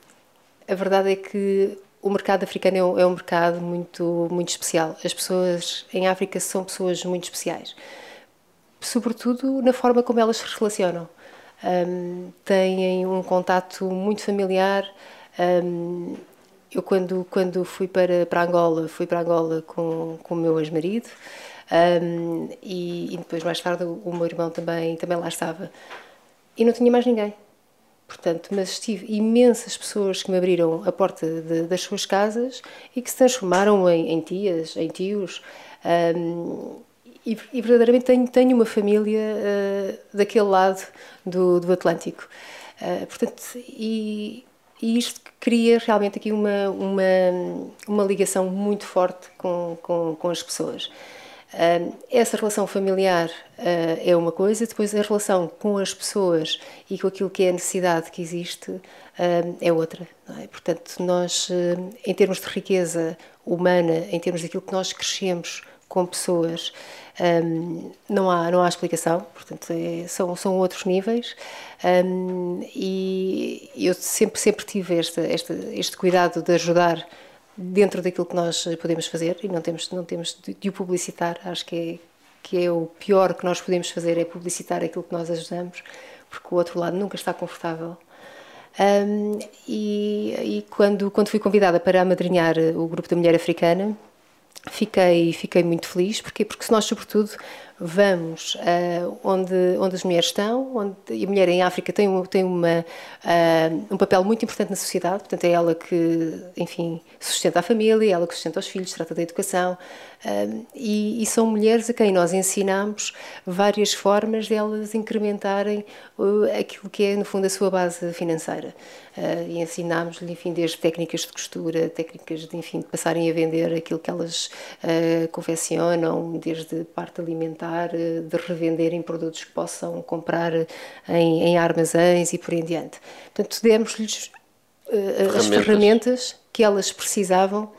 a verdade é que o mercado africano é um, é um, mercado muito, muito especial. As pessoas em África são pessoas muito especiais, sobretudo na forma como elas se relacionam. Um, têm um contato muito familiar. Um, eu, quando, quando fui para, para Angola, fui para Angola com, com o meu ex-marido. Um, e, e, depois, mais tarde, o, o meu irmão também, também lá estava. E não tinha mais ninguém. Portanto, mas tive imensas pessoas que me abriram a porta de, das suas casas e que se transformaram em, em tias, em tios. Um, e, e, verdadeiramente tenho, tenho uma família uh, daquele lado do, do Atlântico. Uh, portanto, e, e isto cria realmente aqui uma, uma, uma ligação muito forte com, com, com as pessoas essa relação familiar uh, é uma coisa, depois a relação com as pessoas e com aquilo que é a necessidade que existe é outra. É? Portanto, nós, uh, em termos de riqueza humana, em termos daquilo que nós crescemos com pessoas, não, há, não há explicação, portanto, é, são, são outros níveis. E eu sempre, sempre tive este, este cuidado de ajudar dentro daquilo que nós podemos fazer e não temos não temos de, de o publicitar. Acho que é que é o pior que nós podemos fazer é publicitar aquilo que nós ajudamos porque o outro lado nunca está confortável. Um, e, e, quando quando fui convidada para amadrinhar o grupo da mulher africana fiquei fiquei muito feliz. Porque porque nós sobretudo vamos uh, onde, onde as mulheres estão, onde e a mulher em África tem, tem uma, uh, um papel muito importante na sociedade, portanto é ela que, enfim, sustenta a família, é ela que sustenta os filhos, trata da educação, uh, e, e, são mulheres a quem nós ensinamos várias formas de elas incrementarem aquilo que é, no fundo, a sua base financeira. e ensinamos-lhe, enfim, desde técnicas de costura, técnicas de, enfim, de passarem a vender aquilo que elas confeccionam, desde parte alimentar eh, de revender em produtos que possam comprar em, em armazéns e por em diante. Portanto, demos-lhes uh, as ferramentas que elas precisavam,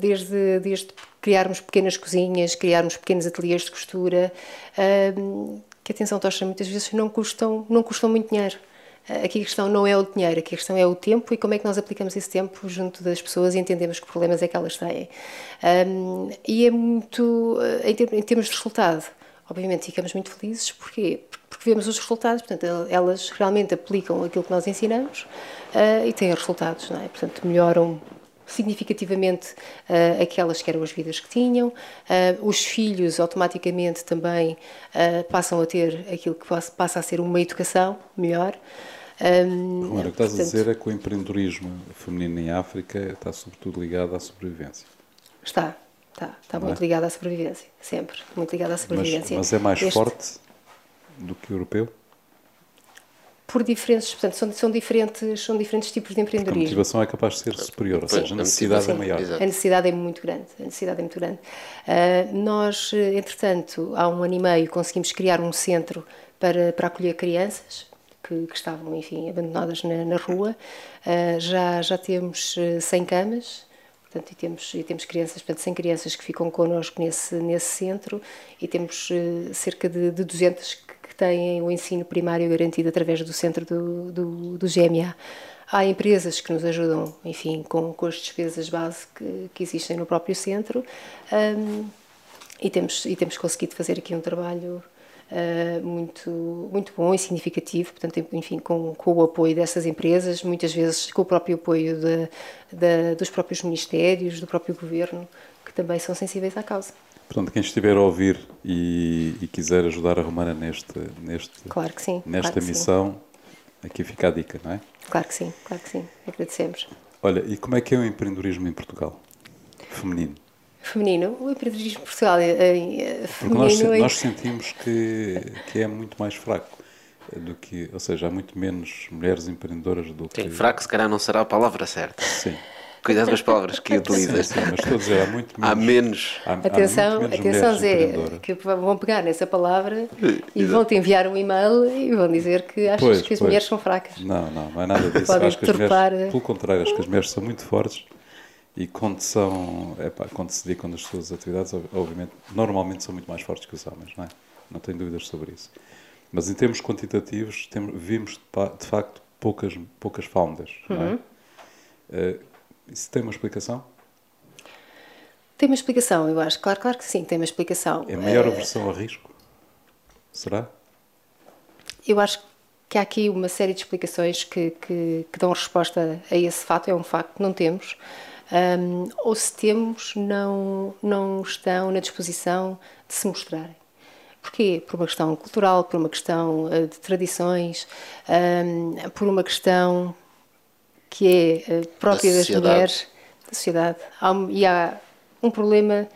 desde, desde criarmos pequenas cozinhas, criarmos pequenos ateliês de costura, que atenção, Tocha, muitas vezes não custam, não custam muito dinheiro. Aqui a questão não é o dinheiro, aqui a questão é o tempo e como é que nós aplicamos esse tempo junto das pessoas e entendemos que problemas é que elas têm. Um, e é muito, em termos de resultado, obviamente ficamos muito felizes, porquê? Porque vemos os resultados, portanto, elas realmente aplicam aquilo que nós ensinamos uh, e têm resultados, não é? Portanto, melhoram significativamente uh, aquelas que eram as vidas que tinham. Uh, os filhos automaticamente também passam a ter aquilo que passa a ser uma educação melhor. Um, Agora, o que estás portanto, a dizer é que o empreendedorismo feminino em África está sobretudo ligado à sobrevivência. Está, está, está muito é? ligado à sobrevivência, sempre, muito ligado à sobrevivência. Mas, mas é mais este... forte do que o europeu? por diferentes, portanto, são, são, diferentes, são diferentes tipos de empreendedorismo. Porque a motivação é capaz de ser superior, ou seja, a necessidade sim, é maior. A necessidade é muito grande, a necessidade é muito grande. Uh, nós, entretanto, há um ano e meio conseguimos criar um centro para, para acolher crianças que, que estavam, enfim, abandonadas na, na rua. Uh, já, já temos 100 camas, Portanto, e temos, e temos crianças, portanto, 100 crianças que ficam connosco nesse, nesse centro e temos uh, cerca de, de 200 que, que, têm o ensino primário garantido através do centro do, do, do GMA. Há empresas que nos ajudam, enfim, com, com as despesas base que, que existem no próprio centro um, e, temos, e temos conseguido fazer aqui um trabalho uh, muito, muito bom e significativo, portanto, enfim, com, com o apoio dessas empresas, muitas vezes com o próprio apoio de, de, dos próprios ministérios, do próprio governo, que também são sensíveis à causa. Portanto, quem estiver a ouvir e, e quiser ajudar a Romana neste, neste, claro sim, nesta claro missão, aqui fica a dica, não é? Claro que sim, claro que sim. Agradecemos. Olha, e como é que é o empreendedorismo em Portugal? Feminino? Feminino, o empreendedorismo Portugal é, é, feminino... Nós, é... nós, sentimos que, que é muito mais fraco do que, ou seja, há muito menos mulheres empreendedoras do que... Sim, fraco se calhar não será a palavra certa. Sim. Cuidado com as palavras que utilizas. Sim, sim, mas estou a dizer, há muito menos... Há menos... Há, atenção, há muito menos atenção Zé, que vão pegar nessa palavra e vão-te enviar um e-mail e vão dizer que achas pois, que as pois. mulheres são fracas. Não, não, não é nada disso. Podem acho que as mulheres, pelo contrário, acho que as mulheres são muito fortes e quando são, epá, quando se dedicam nas suas atividades, obviamente, normalmente são muito mais fortes que os homens, não é? Não tenho dúvidas sobre isso. Mas em termos quantitativos, temos, vimos de facto poucas, poucas founders, uhum. não é? Uh, isso tem uma explicação? Tem uma explicação, eu acho. Claro, claro que sim, tem uma explicação. É maior aversão a risco? Será? Eu acho que há aqui uma série de explicações que, que, que dão resposta a esse fato. É um facto que não temos um, ou se temos, não, não estão na disposição de se mostrarem. Porquê? Por uma questão cultural, por uma questão uh, de tradições, um, por uma questão que é uh, própria da das mulheres, da sociedade. Há, e há um problema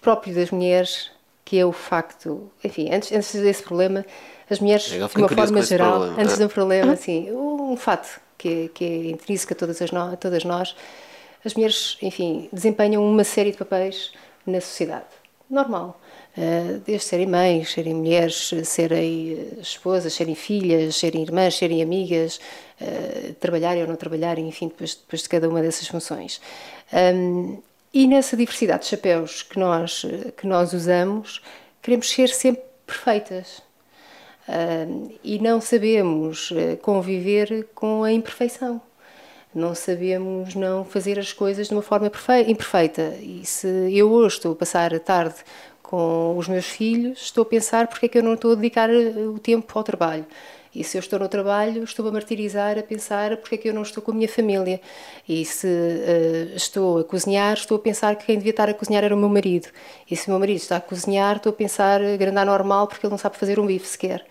próprio das mulheres, que é o facto, enfim, antes, antes desse problema, as mulheres, de uma forma geral, antes do problema, assim, um fato que é, que é intrínseco a todas, as no, a todas nós, as mulheres, enfim, desempenham uma série de papéis na sociedade. Normal. Uh, desde serem mães, serem mulheres, serem eh, esposas, serem filhas, serem irmãs, serem amigas, uh, trabalharem ou não trabalharem, enfim, depois, depois de cada uma dessas funções. E nessa diversidade de chapéus que nós, que nós usamos, queremos ser sempre perfeitas. E não sabemos conviver com a imperfeição não sabemos não fazer as coisas de uma forma imperfeita. E se eu hoje estou a passar a tarde com os meus filhos, estou a pensar porque é que eu não estou a dedicar eh, o tempo ao trabalho. E se eu estou no trabalho, estou a martirizar, a pensar porque é que eu não estou com a minha família. E se uh, estou a cozinhar, estou a pensar que quem devia estar a cozinhar era o meu marido. E se o meu marido está a cozinhar, estou a pensar grandar normal porque ele não sabe fazer um bife sequer.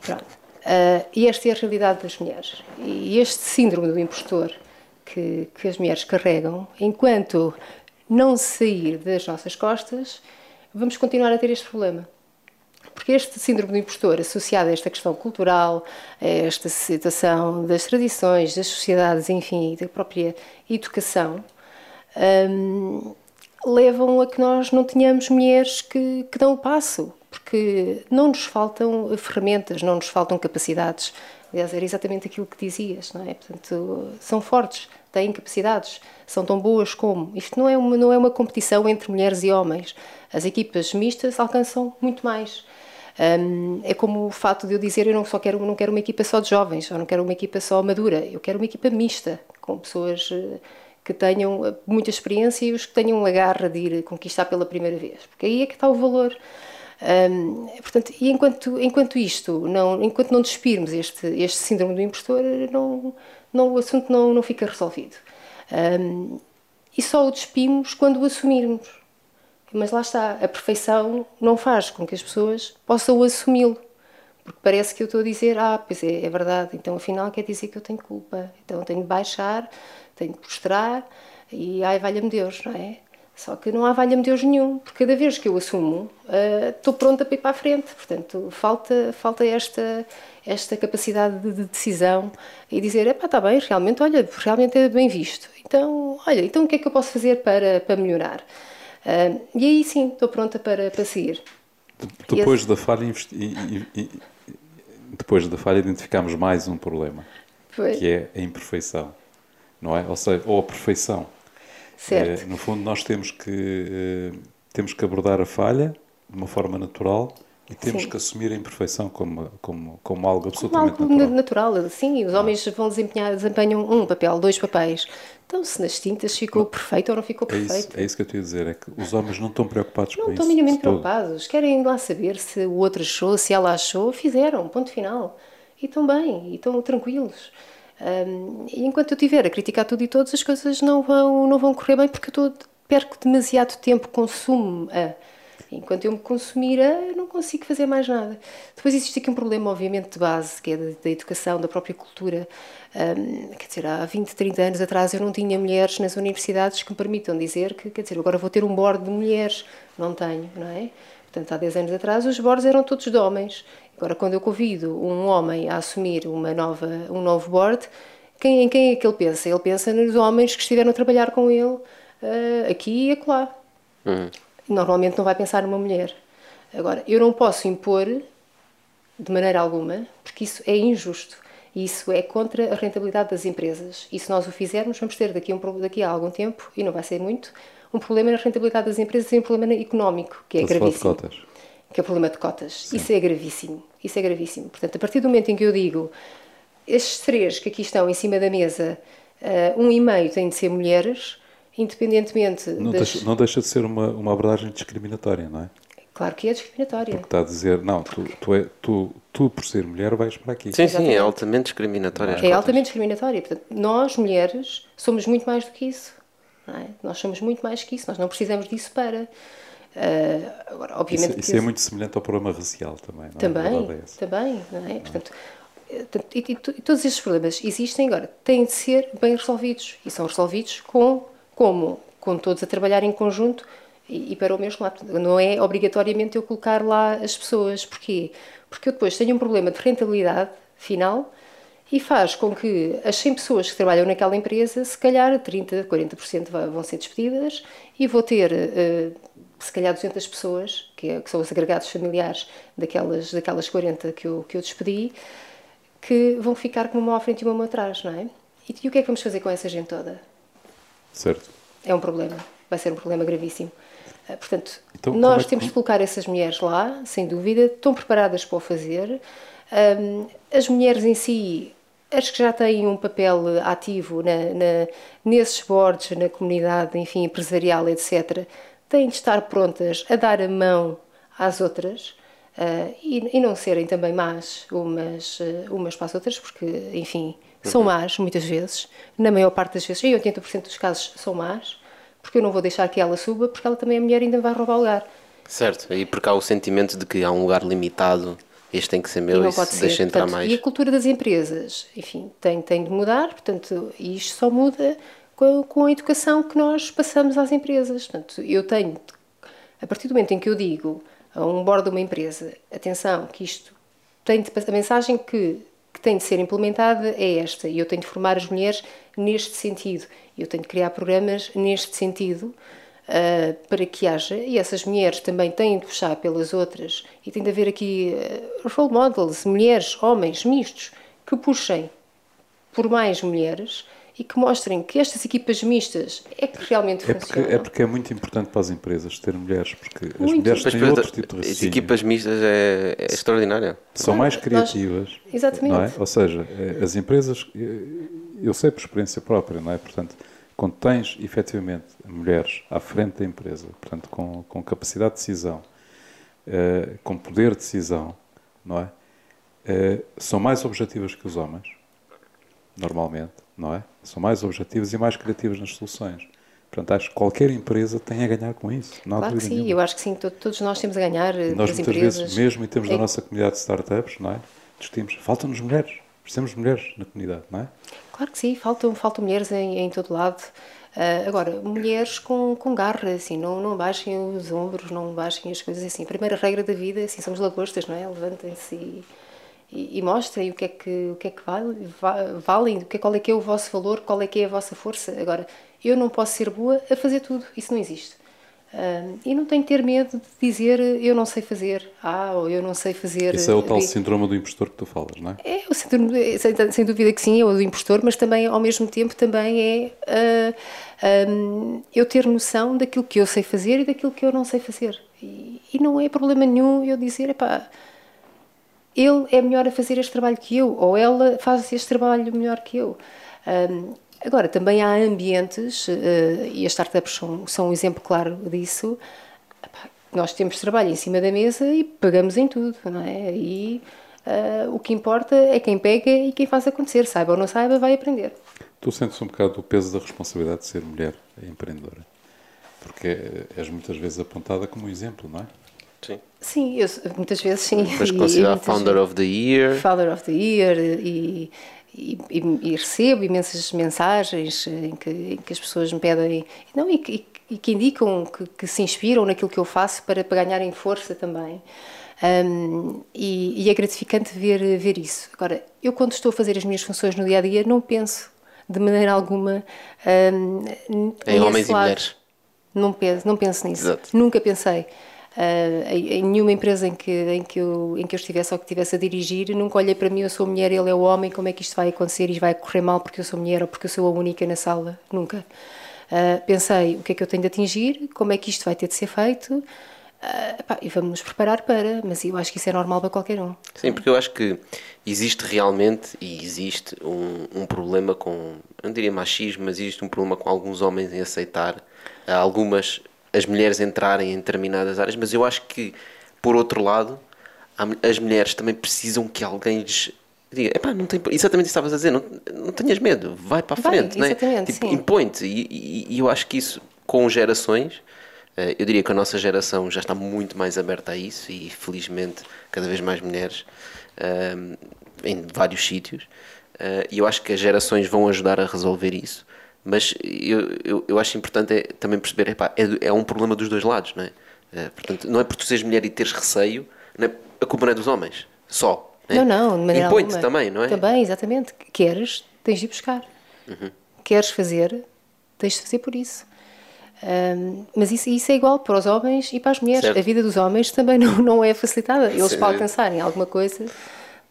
Pronto. Uh, e esta é a realidade das mulheres. E este síndrome do impostor que, que as mulheres carregam, enquanto não sair das nossas costas, vamos continuar a ter este problema. Porque este síndrome do impostor, associado a esta questão cultural, a esta situação das tradições, das sociedades, enfim, da própria educação, um, levam a que nós não tenhamos mulheres que, que dão o passo, porque não nos faltam ferramentas, não nos faltam capacidades. Aliás, era exatamente aquilo que dizias, não é? Portanto, são fortes, têm capacidades, são tão boas como. Isto não é uma, não é uma competição entre mulheres e homens. As equipas mistas alcançam muito mais. Um, é como o fato de eu dizer eu não só quero não quero uma equipa só de jovens, ou não quero uma equipa só madura, eu quero uma equipa mista, com pessoas eh, que tenham eh, muita experiência e os que tenham a garra de ir conquistar pela primeira vez, porque aí é que está o valor. Um, portanto, e enquanto, enquanto isto, não, enquanto não despirmos este, este síndrome do impostor, não, não, o assunto não, não fica resolvido. Um, e só o despimos quando o assumirmos. Mas lá está, a perfeição não faz com que as pessoas possam assumi-lo. Porque parece que eu estou a dizer, ah, pois é, é verdade, então afinal quer dizer que eu tenho culpa. Então tenho de baixar, tenho de prostrar e ai, valha-me Deus, não é? Só que não há valha-me Deus nenhum, porque cada vez que eu assumo, uh, estou pronta para ir para a frente. Portanto, falta, falta esta, esta capacidade de, de decisão e dizer: é pá, está bem, realmente, olha, realmente é bem visto. Então, olha, então o que é que eu posso fazer para, para melhorar? Uh, e aí sim, estou pronta para, para seguir. Depois da falha, depois da falha, identificamos mais um problema, que é a imperfeição, não é? Ou seja, ou a perfeição. Certo. É, no fundo, nós temos que, eh, temos que abordar a falha de uma forma natural e temos sim. que assumir a imperfeição como, como, como algo absolutamente como algo natural. natural. Sim, os homens vão desempenhar, desempenham um papel, dois papéis. Então, se nas tintas ficou perfeito ou não ficou perfeito. É isso, é isso que eu estou a dizer, é que os homens não estão preocupados não com isso. Não estão minimamente preocupados. Querem lá saber se o outro achou, se ela achou, fizeram, ponto final. E estão bem, e estão tranquilos. Um, e enquanto eu estiver a criticar tudo e todos, as coisas não vão, não vão correr bem porque eu perco demasiado tempo, consumo a. Enquanto eu me consumir eu não consigo fazer mais nada. Depois existe aqui um problema, obviamente, de base, que é da, da educação, da própria cultura. Um, quer dizer, há 20, 30 anos atrás eu não tinha mulheres nas universidades que me permitam dizer que, quer dizer, agora vou ter um board de mulheres. Não tenho, não é? Portanto, há 10 anos atrás os boards eram todos de homens. Agora, quando eu convido um homem a assumir uma nova, um novo board, quem, em quem é que ele pensa? Ele pensa nos homens que estiveram a trabalhar com ele uh, aqui e acolá. Uhum. Normalmente não vai pensar numa mulher. Agora, eu não posso impor de maneira alguma, porque isso é injusto. Isso é contra a rentabilidade das empresas. E se nós o fizermos, vamos ter daqui, um, daqui a algum tempo, e não vai ser muito, um problema na rentabilidade das empresas e um problema económico, que é Estou gravíssimo. Que é o problema de cotas. Sim. Isso é gravíssimo. Isso é gravíssimo. Portanto, a partir do momento em que eu digo estes três que aqui estão em cima da mesa, uh, um e meio têm de ser mulheres, independentemente. Não, das... deixa, não deixa de ser uma, uma abordagem discriminatória, não é? Claro que é discriminatória. Porque está a dizer, não, tu, tu, é, tu, tu por ser mulher vais para aqui. Sim, sim, é altamente discriminatória. É, é altamente discriminatória. Portanto, nós, mulheres, somos muito mais do que isso. É? Nós somos muito mais que isso. Nós não precisamos disso para. Uh, agora, obviamente isso, isso é muito semelhante ao problema racial também, não também, é? Também, não é? Portanto, eh, e, e, e, todos estes problemas existem agora, têm de ser bem resolvidos e são resolvidos com como com todos a trabalhar em conjunto e, e para o mesmo lado. Não é obrigatoriamente eu colocar lá as pessoas. Porquê? Porque eu depois tenho um problema de rentabilidade final e faz com que as 100 pessoas que trabalham naquela empresa, se calhar 30, 40% vão ser despedidas e vou ter eh, se calhar 200 pessoas, que, é, que, são os agregados familiares daquelas, daquelas 40 que eu, que eu despedi, que vão ficar com uma mão à frente e uma mão atrás, não é? E, e o que é que vamos fazer com essa gente toda? Certo. É um problema, vai ser um problema gravíssimo. Eh, portanto, então, nós é que... temos de colocar essas mulheres lá, sem dúvida, estão preparadas para o fazer. Um, as mulheres em si, as que já têm um papel ativo na, na, nesses boards, na comunidade, enfim, empresarial, etc., têm de estar prontas a dar a mão às outras uh, e, e, não serem também más umas, uh, umas para as outras, porque, enfim, são uhum. más muitas vezes, na maior parte das vezes, em 80% dos casos são más, porque eu não vou deixar que ela suba, porque ela também é mulher e ainda vai roubar o lugar. Certo, e porque há o sentimento de que há um lugar limitado, este tem que ser meu e, não pode se deixa entrar mais. E a cultura das empresas, enfim, tem, tem de mudar, portanto, e isto só muda com com a educação que nós passamos às empresas. Portanto, eu tenho, a partir do momento em que eu digo a um bordo de uma empresa, atenção, que isto tem de, a mensagem que, que tem de ser implementada é esta, e eu tenho de formar as mulheres neste sentido. Eu tenho de criar programas neste sentido uh, para que haja, e essas mulheres também têm de puxar pelas outras, e tem de haver aqui uh, role models, mulheres, homens, mistos, que puxem por mais mulheres e que mostrem que estas equipas mistas é que realmente é funcionam. Porque, é porque é muito importante para as empresas ter mulheres, porque muito. as mulheres têm outro tipo de raciocínio. As equipas mistas é, é extraordinária. São mais criativas. Nós, exatamente. Não é? Ou seja, é, as empresas, eu sei por experiência própria, não é? Portanto, quando tens efetivamente mulheres à frente da empresa, portanto, com, com capacidade de decisão, uh, com poder de decisão, não é? São mais objetivas que os homens, normalmente, não é? São mais objetivas e mais criativas nas soluções. Portanto, acho que qualquer empresa tem a ganhar com isso. Não claro que sim, nenhuma. eu acho que sim, todos nós temos a ganhar eh, nós, muitas empresas. vezes, mesmo em termos é. da nossa comunidade de startups, não é? discutimos, faltam-nos mulheres, precisamos de mulheres na comunidade, não é? Claro que sim, faltam, faltam mulheres em, em todo lado. Uh, agora, mulheres com, com garra, assim, não, não baixem os ombros, não baixem as coisas assim. A primeira regra da vida, assim, somos lagostas, não é? Levantem-se e, e, e, mostrem o que é que, o que, é que vale, valem, o que, qual é que é o vosso valor, qual é que é a vossa força. Agora, eu não posso ser boa a fazer tudo, isso não existe. E não tenho que ter medo de dizer eu não sei fazer A ou eu não sei fazer. Isso é o tal B. síndrome do impostor que tu falas, não é? É, o síndrome, sem, sem dúvida que sim, é o do impostor, mas também ao mesmo tempo também é uh, um, eu ter noção daquilo que eu sei fazer e daquilo que eu não sei fazer. E, e não é problema nenhum eu dizer, epá, ele é melhor a fazer este trabalho que eu, ou ela faz este trabalho melhor que eu. Um, Agora, também há ambientes, uh, e as startups são, são um exemplo claro disso, nós temos trabalho em cima da mesa e pagamos em tudo, não é? E uh, o que importa é quem pega e quem faz acontecer, saiba ou não saiba, vai aprender. Tu sentes um bocado o peso da responsabilidade de ser mulher empreendedora? Porque és muitas vezes apontada como um exemplo, não é? Sim. Sim, eu, muitas vezes sim. Mas considerada Founder vezes, of the Year. Founder of the Year e e, e, recebo imensas mensagens em que, em que, as pessoas me pedem não, e, que, e que indicam que, que, se inspiram naquilo que eu faço para, para ganharem força também. Um, e, e, é gratificante ver, ver isso. Agora, eu quando estou a fazer as minhas funções no dia a dia, não penso de maneira alguma um, em homens lado. e mulheres. Não penso, não penso nisso. Exato. Nunca pensei. Uh, em nenhuma empresa em que, em, que eu, em que eu estivesse ou que estivesse a dirigir, nunca olhei para mim, eu sou mulher, ele é o homem, como é que isto vai acontecer e vai correr mal porque eu sou mulher ou porque eu sou a única na sala, nunca. Uh, pensei, o que é que eu tenho de atingir, como é que isto vai ter de ser feito, uh, pá, e vamos nos preparar para, mas eu acho que isso é normal para qualquer um. Sim, porque eu acho que existe realmente, e existe um, um problema com, não diria machismo, mas existe um problema com alguns homens em aceitar algumas as mulheres entrarem em determinadas áreas, mas eu acho que, por outro lado, as mulheres também precisam que alguém lhes diga, epá, não tem, exatamente isso estavas a dizer, não, não tenhas medo, vai para a frente, vai, né? tipo, impõe-te. E, e, e, eu acho que isso, com gerações, eh, eu diria que a nossa geração já está muito mais aberta a isso e, felizmente, cada vez mais mulheres um, eh, em vários sítios. Uh, e eu acho que as gerações vão ajudar a resolver isso. Mas eu, eu, eu acho importante é também perceber, epá, é, é um problema dos dois lados, não é? é portanto, não é por tu seres mulher e teres receio, não é, a culpa não é dos homens, só. Não, é? não, de maneira Impõe-te também, não é? Também, exatamente. Queres, tens de ir buscar. Uhum. Queres fazer, tens de fazer por isso. Um, mas isso, isso, é igual para os homens e para as mulheres. Certo. A vida dos homens também não, não é facilitada. Eles, Sim. para alcançarem alguma coisa,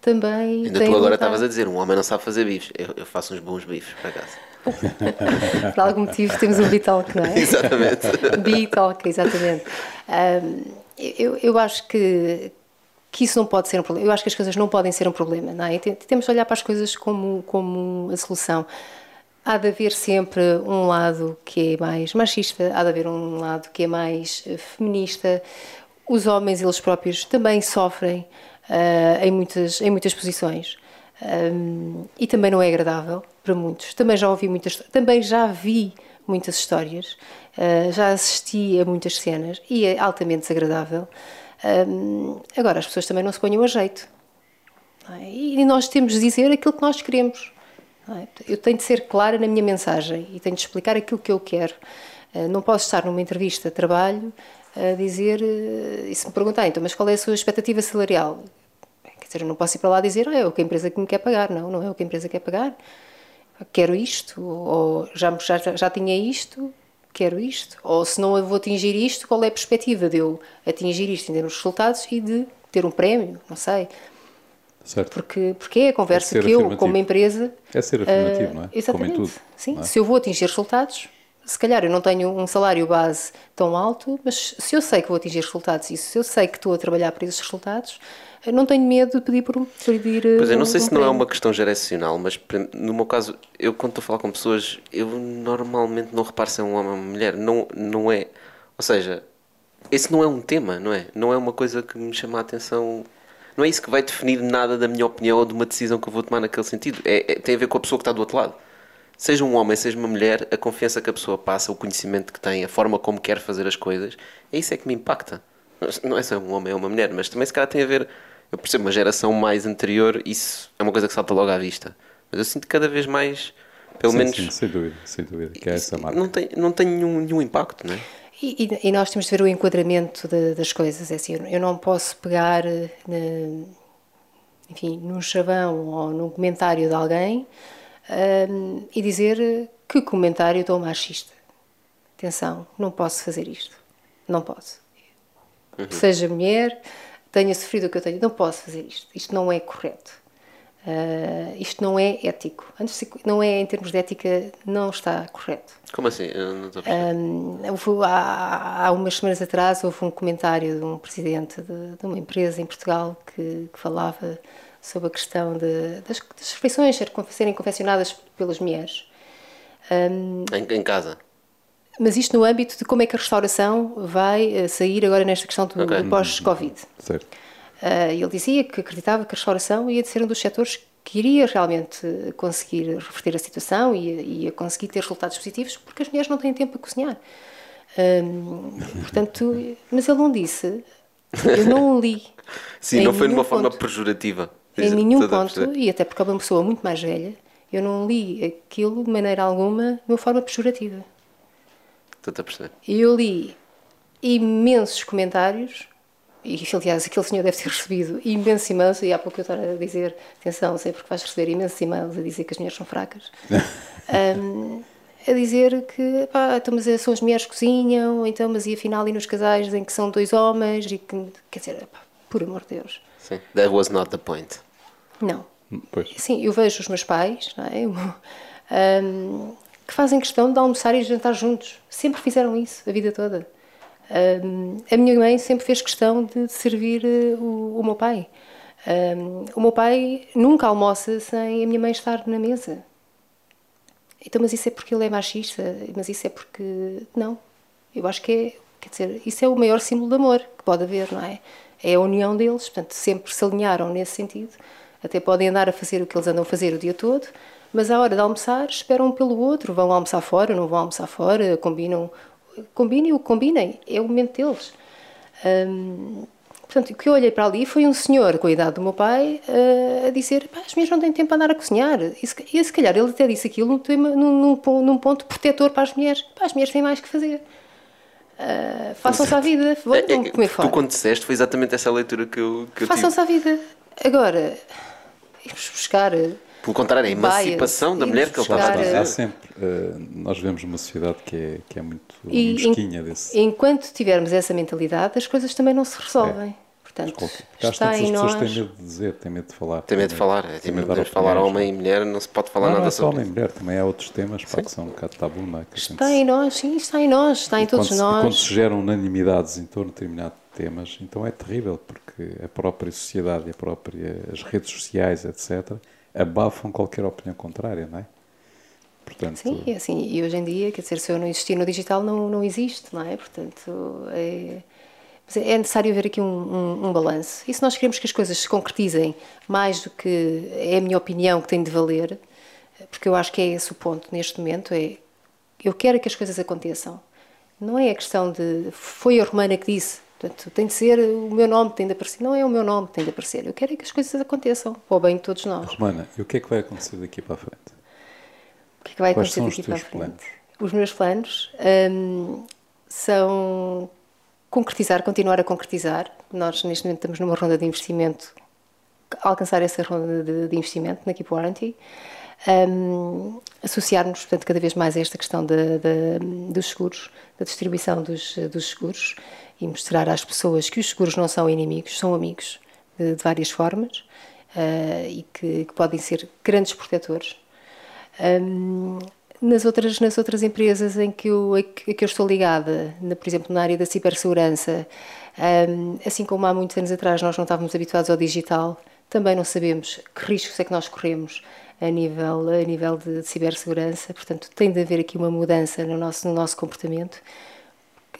também. Ainda tu agora estavas a dizer: um homem não sabe fazer bifes. Eu, eu faço uns bons bifes, para casa. Por algum motivo temos um Bitalk, não é? Exatamente. Bitalk, exatamente. Um, eu, eu acho que, que isso não pode ser um problema. Eu acho que as coisas não podem ser um problema, não é? Temos de olhar para as coisas como, como a solução. Há de haver sempre um lado que é mais machista, há de haver um lado que é mais feminista. Os homens, eles próprios, também sofrem uh, em, muitas, em muitas posições. Um, e também não é agradável para muitos. Também já ouvi muitas, também já vi muitas histórias, uh, já assisti a muitas cenas e é altamente desagradável. Um, agora, as pessoas também não se ponham a jeito. É? E nós temos de dizer aquilo que nós queremos. É? Eu tenho de ser clara na minha mensagem e tenho de explicar aquilo que eu quero. Uh, não posso estar numa entrevista de trabalho a dizer, uh, e se me perguntarem, então, mas qual é a sua expectativa salarial? Quer dizer, eu não posso ir para lá dizer, ah, é o que a empresa que me quer pagar. Não, não é o que a empresa quer pagar. Quero isto, ou já, já, já tinha isto, quero isto. Ou se não eu vou atingir isto, qual é a perspectiva de eu atingir isto em termos de resultados e de ter um prémio, não sei. Certo. Porque, porque é a conversa é que eu, como empresa. É ser afirmativo, uh, não é? Exatamente. Tudo, Sim, é? se eu vou atingir resultados, se calhar eu não tenho um salário base tão alto, mas se eu sei que vou atingir resultados e se eu sei que estou a trabalhar para esses resultados, não tenho medo de pedir por um. Pedir, pois eu não sei um se não é uma questão geracional, mas no meu caso, eu quando estou a falar com pessoas, eu normalmente não reparo se é um homem ou uma mulher. Não, não é. Ou seja, esse não é um tema, não é? Não é uma coisa que me chama a atenção. Não é isso que vai definir nada da minha opinião ou de uma decisão que eu vou tomar naquele sentido. É, é, tem a ver com a pessoa que está do outro lado. Seja um homem, seja uma mulher, a confiança que a pessoa passa, o conhecimento que tem, a forma como quer fazer as coisas, é isso é que me impacta. Não é só um homem ou uma mulher, mas também se calhar tem a ver eu percebo uma geração mais anterior, isso é uma coisa que salta logo à vista. Mas eu sinto cada vez mais Pelo sim, menos. Sim, sem dúvida, sem dúvida, que é essa marca. Não tem, não tem nenhum, nenhum impacto, não é? E, e, e, nós temos de ver o enquadramento de, das coisas. É assim, eu não posso pegar, na, enfim, num chavão ou num comentário de alguém um, e dizer que comentário tão machista. Atenção, não posso fazer isto. Não posso. Uhum. Seja mulher, tenha sofrido o que eu tenho, não posso fazer isto. Isto não é correto. Uh, isto não é ético. Antes não é em termos de ética, não está correto. Como assim? Um, houve, há, há, umas semanas atrás houve um comentário de um presidente de, de uma empresa em Portugal que, que falava sobre a questão de, das, das refeições serem confeccionadas pelas mulheres. Um, em, em, casa? Mas isto no âmbito de como é que a restauração vai eh, sair agora nesta questão do, okay. do pós-Covid. Certo. Uh, ele dizia que acreditava que a restauração ia ser um dos setores que iria realmente conseguir reverter a situação e ia conseguir ter resultados positivos, porque as mulheres não têm tempo para cozinhar. Um, portanto, mas ele não disse, eu não li. Sim, não foi de uma ponto, forma pejorativa. Em nenhum ponto, e até porque é uma pessoa muito mais velha, eu não li aquilo de maneira alguma de uma forma pejorativa. Estou a perceber. E eu li imensos comentários e aliás aquele senhor deve ter recebido imensos e-mails, e há pouco eu estava a dizer, atenção, sei porque vais receber imensos e-mails a dizer que as mulheres são fracas, um, a dizer que, pá, então, mas são as mulheres que cozinham, então, mas e afinal, e nos casais em que são dois homens, e que, quer dizer, pá, por amor de Deus. Sim, that was not the point. Não. Pois. Sim, eu vejo os meus pais, não é? Um, que fazem questão de almoçar e jantar juntos. Sempre fizeram isso, a vida toda. Um, a minha mãe sempre fez questão de servir uh, o, o, meu pai. Um, o meu pai nunca almoça sem a minha mãe estar na mesa. Então, mas isso é porque ele é machista? Mas isso é porque. Não. Eu acho que é. Quer dizer, isso é o maior símbolo de amor que pode haver, não é? É a união deles, portanto, sempre se alinharam nesse sentido. Até podem andar a fazer o que eles andam a fazer o dia todo, mas à hora de almoçar esperam pelo outro, vão almoçar fora, não vão almoçar fora, combinam combinem o que combinem, é o momento deles. Hum, portanto, o que eu olhei para ali foi um senhor com a idade do meu pai uh, a dizer: as mulheres não têm tempo para andar a cozinhar. E se, e se calhar ele até disse aquilo num, num, num, ponto protetor para as mulheres. Pá, as mulheres têm mais que fazer. Uh, Façam-se à vida, vão é, é, comer fora. Tu, quando disseste, foi exatamente essa leitura que eu, que eu Façam-se à vida. Agora, vamos buscar pelo contrário, é a emancipação da mulher que ele estava a dizer. Há sempre, uh, nós vivemos uma sociedade que é, que é muito e, mesquinha desse. Enquanto tivermos essa mentalidade, as coisas também não se resolvem. É. Portanto, está em as nós... pessoas têm medo de dizer, têm medo de falar. Tem medo de falar, é, tem medo de falar homem e mulher, não se pode falar não, nada não é sobre homem e mulher, também há outros temas pá, que são um bocado tabu, não é? Que está gente... em nós, sim, está em nós, está em todos quando nós. Quando se geram unanimidades em torno de determinados temas, então é terrível, porque a própria sociedade, a própria, as redes sociais, etc., abafam qualquer opinião contrária, não é? Portanto, Sim, é assim, e hoje em dia, quer dizer, se eu não existir no digital, não, não existe, não é? Portanto, é, é necessário haver aqui um, um, um balanço. E se nós queremos que as coisas se concretizem mais do que é a minha opinião que tem de valer, porque eu acho que é esse o ponto neste momento, é eu quero que as coisas aconteçam. Não é a questão de foi a Romana que disse, Portanto, tem de ser o meu nome tem de aparecer. Não é o meu nome que tem de aparecer. Eu quero é que as coisas aconteçam, para o bem de todos nós. Romana, e o que é que vai acontecer daqui para a frente? O que é que vai Quais acontecer daqui para a frente? Planos? Os meus planos hum, são concretizar, continuar a concretizar. Nós, neste momento, estamos numa ronda de investimento, alcançar essa ronda de, de investimento na Keep Warranty. Um, associarmos, portanto, cada vez mais a esta questão de, de, dos seguros, da distribuição dos, dos seguros e mostrar às pessoas que os seguros não são inimigos, são amigos de, de várias formas uh, e que, que, podem ser grandes protetores. Um, nas outras, nas outras empresas em que eu, que eu estou ligada, na, por exemplo, na área da cibersegurança, um, assim como há muitos anos atrás nós não estávamos habituados ao digital, também não sabemos que riscos é que nós corremos a nível, a nível de, de cibersegurança, portanto tem de haver aqui uma mudança no nosso, no nosso comportamento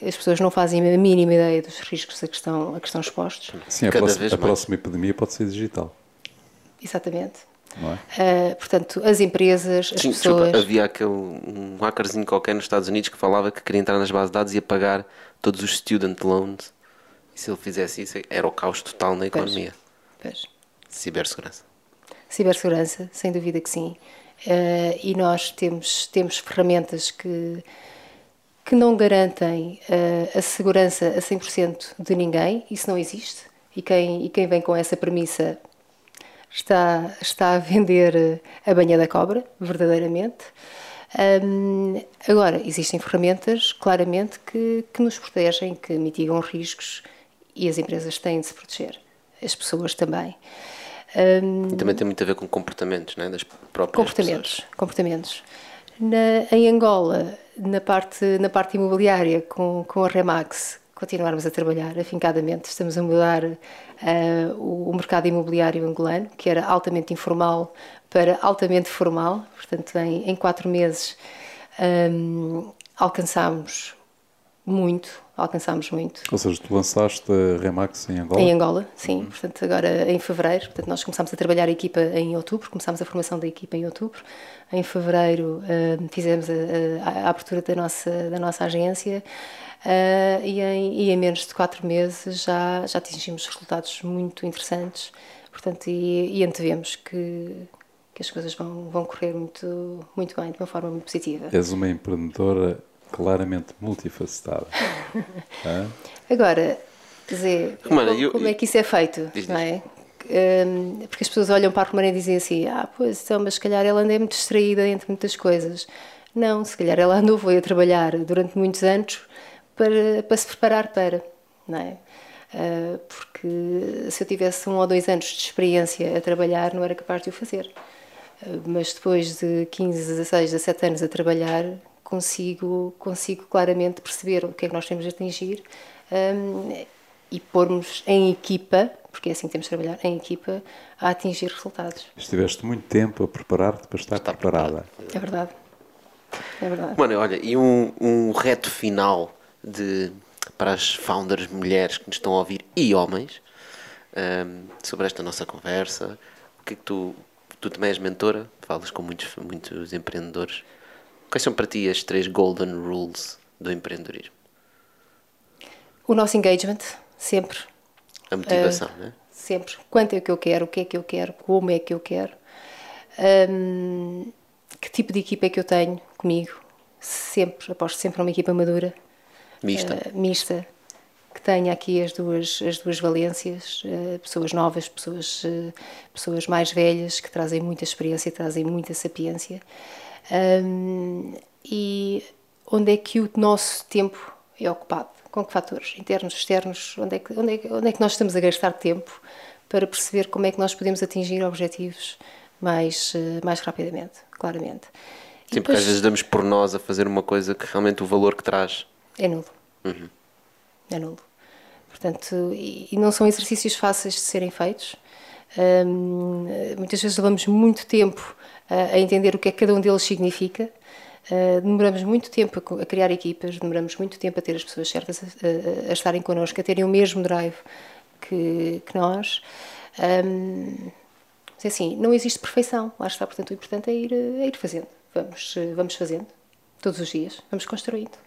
as pessoas não fazem a mínima ideia dos riscos a que estão, a que estão expostos. Sim, a, próxima, a próxima epidemia pode ser digital. Exatamente. É? Uh, portanto, as empresas, as Sim, pessoas. Desculpa, havia aquele um hackerzinho qualquer nos Estados Unidos que falava que queria entrar nas bases de dados e apagar todos os student loans. E se ele fizesse isso, era o caos total na economia. Pois. Cibersegurança. Cibersegurança, sem dúvida que sim. uh, e nós temos, temos ferramentas que, que não garantem uh, a segurança a 100% de ninguém, isso não existe. E quem, e quem vem com essa premissa está, está a vender a banha da cobra, verdadeiramente. Um, agora, existem ferramentas, claramente, que, que nos protegem, que mitigam riscos e as empresas têm de se proteger. As pessoas também. Um, também tem muito a ver com comportamentos, né, das próprias comportamentos, pessoas. Comportamentos. Na, em Angola, na parte, na parte imobiliária, com, com a Remax, continuarmos a trabalhar afincadamente. Estamos a mudar uh, o, mercado imobiliário angolano, que era altamente informal, para altamente formal. Portanto, em, em quatro meses um, alcançámos muito, alcançámos muito. Ou seja, tu lançaste a Remax em Angola? Em Angola, sim. Uhum. Portanto, agora em fevereiro, portanto, nós começámos a trabalhar a equipa em outubro, começámos a formação da equipa em outubro. Em fevereiro uh, fizemos a, a, a, abertura da nossa, da nossa agência uh, e, em, e em menos de quatro meses já, já atingimos resultados muito interessantes. Portanto, e, e antevemos que, que as coisas vão, vão correr muito, muito bem, de uma forma muito positiva. És uma empreendedora claramente multifacetada. Agora, quer dizer, Romana, como, eu, como, é que isso é feito? Não é? Um, porque as pessoas olham para a Romana e dizem assim: ah, pois, então, mas se calhar ela anda muito distraída entre muitas coisas. Não, se calhar ela andou, foi a trabalhar durante muitos anos para, para se preparar para, não é? Uh, porque se eu tivesse um ou dois anos de experiência a trabalhar, não era capaz de o fazer. Uh, mas depois de 15, 16, 17 anos a trabalhar, consigo, consigo claramente perceber o que é que nós temos de atingir um, e pormos em equipa, porque é assim que temos de trabalhar, em equipa, a atingir resultados. Estiveste muito tempo a preparar-te para estar Está preparada. É verdade. É verdade. Mano, olha, e um, um reto final de, para as founders mulheres que nos estão a ouvir e homens um, sobre esta nossa conversa. O que é que tu, tu também és mentora, falas com muitos, muitos empreendedores. Quais são para ti as três golden rules do empreendedorismo? O nosso engagement, sempre. A motivação, uh, né? Sempre. Quanto é que eu quero, o que é que eu quero, como é que eu quero. Um, que tipo de equipa é que eu tenho comigo? Sempre, aposto sempre uma equipa madura. Mista. Uh, mista. Que tenha aqui as duas, as duas valências, uh, pessoas novas, pessoas, pessoas mais velhas, que trazem muita experiência, trazem muita sapiência. Um, e onde é que o nosso tempo é ocupado? Com que fatores? Internos, externos? Onde é que, onde é que, onde é que nós estamos a gastar tempo para perceber como é que nós podemos atingir objetivos mais, eh, mais rapidamente, claramente. Sim, depois, porque às vezes damos por nós a fazer uma coisa que realmente o valor que traz é nulo. Uhum. É nulo. Portanto, e, e, não são exercícios fáceis de serem feitos. muitas vezes levamos muito tempo a entender o que é que cada um deles significa. Uh, demoramos muito tempo a, a, criar equipas, demoramos muito tempo a ter as pessoas certas a, a, a estarem connosco, a terem o mesmo drive que, que nós. Um, mas é assim, não existe perfeição, lá está, portanto o importante é ir, é ir fazendo. Vamos, vamos fazendo, todos os dias, vamos construindo.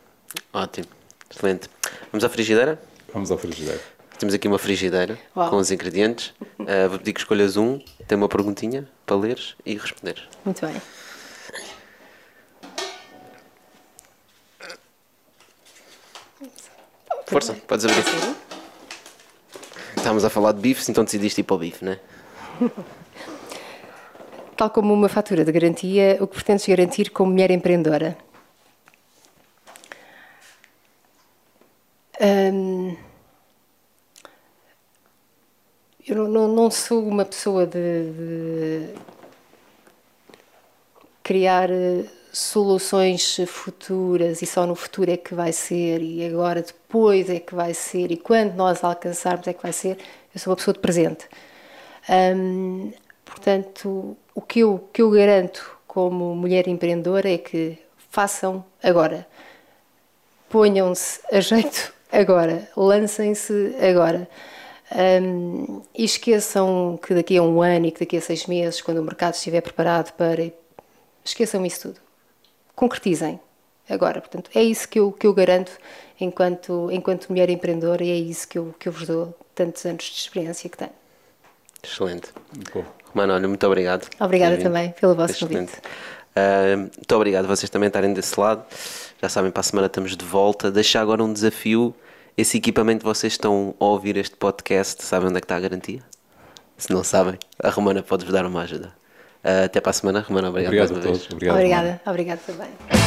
Ótimo, excelente. Vamos à frigideira? Vamos à frigideira. Temos aqui uma frigideira Uau. com os ingredientes. Uh, vou pedir que escolhas um, tem uma perguntinha para leres e responderes. Muito bem. Força, podes abrir. Estávamos a falar de bife, então decidiste ir para o bife, não é? Tal como uma fatura de garantia, o que pretendes garantir como mulher empreendedora? Um, eu não, não, sou uma pessoa de, de criar eh, soluções futuras e só no futuro é que vai ser e agora depois é que vai ser e quando nós alcançarmos é que vai ser. Eu sou uma pessoa de presente. Hum, portanto, o que eu, que eu garanto como mulher empreendedora é que façam agora. Ponham-se a jeito agora. Lancem-se agora. Um, e esqueçam que daqui a um ano e que daqui a seis meses, quando o mercado estiver preparado para. Esqueçam isso tudo. Concretizem agora. Portanto, é isso que eu, que eu garanto enquanto, enquanto mulher empreendedora e é isso que eu, que eu vos dou tantos anos de experiência que tenho. Excelente. Bom. Romano, olha, muito obrigado. Obrigada também pelo vosso Excelente. convite. Uh, muito obrigado vocês também estarem desse lado. Já sabem, para a semana estamos de volta. Deixar agora um desafio. Esse equipamento vocês estão a ouvir este podcast, sabem onde é que está a garantia? Se não sabem, a Romana pode-vos dar uma ajuda. Uh, até para a semana, Romana. Obrigado, obrigado mais uma vez. Obrigado, obrigada, obrigado também.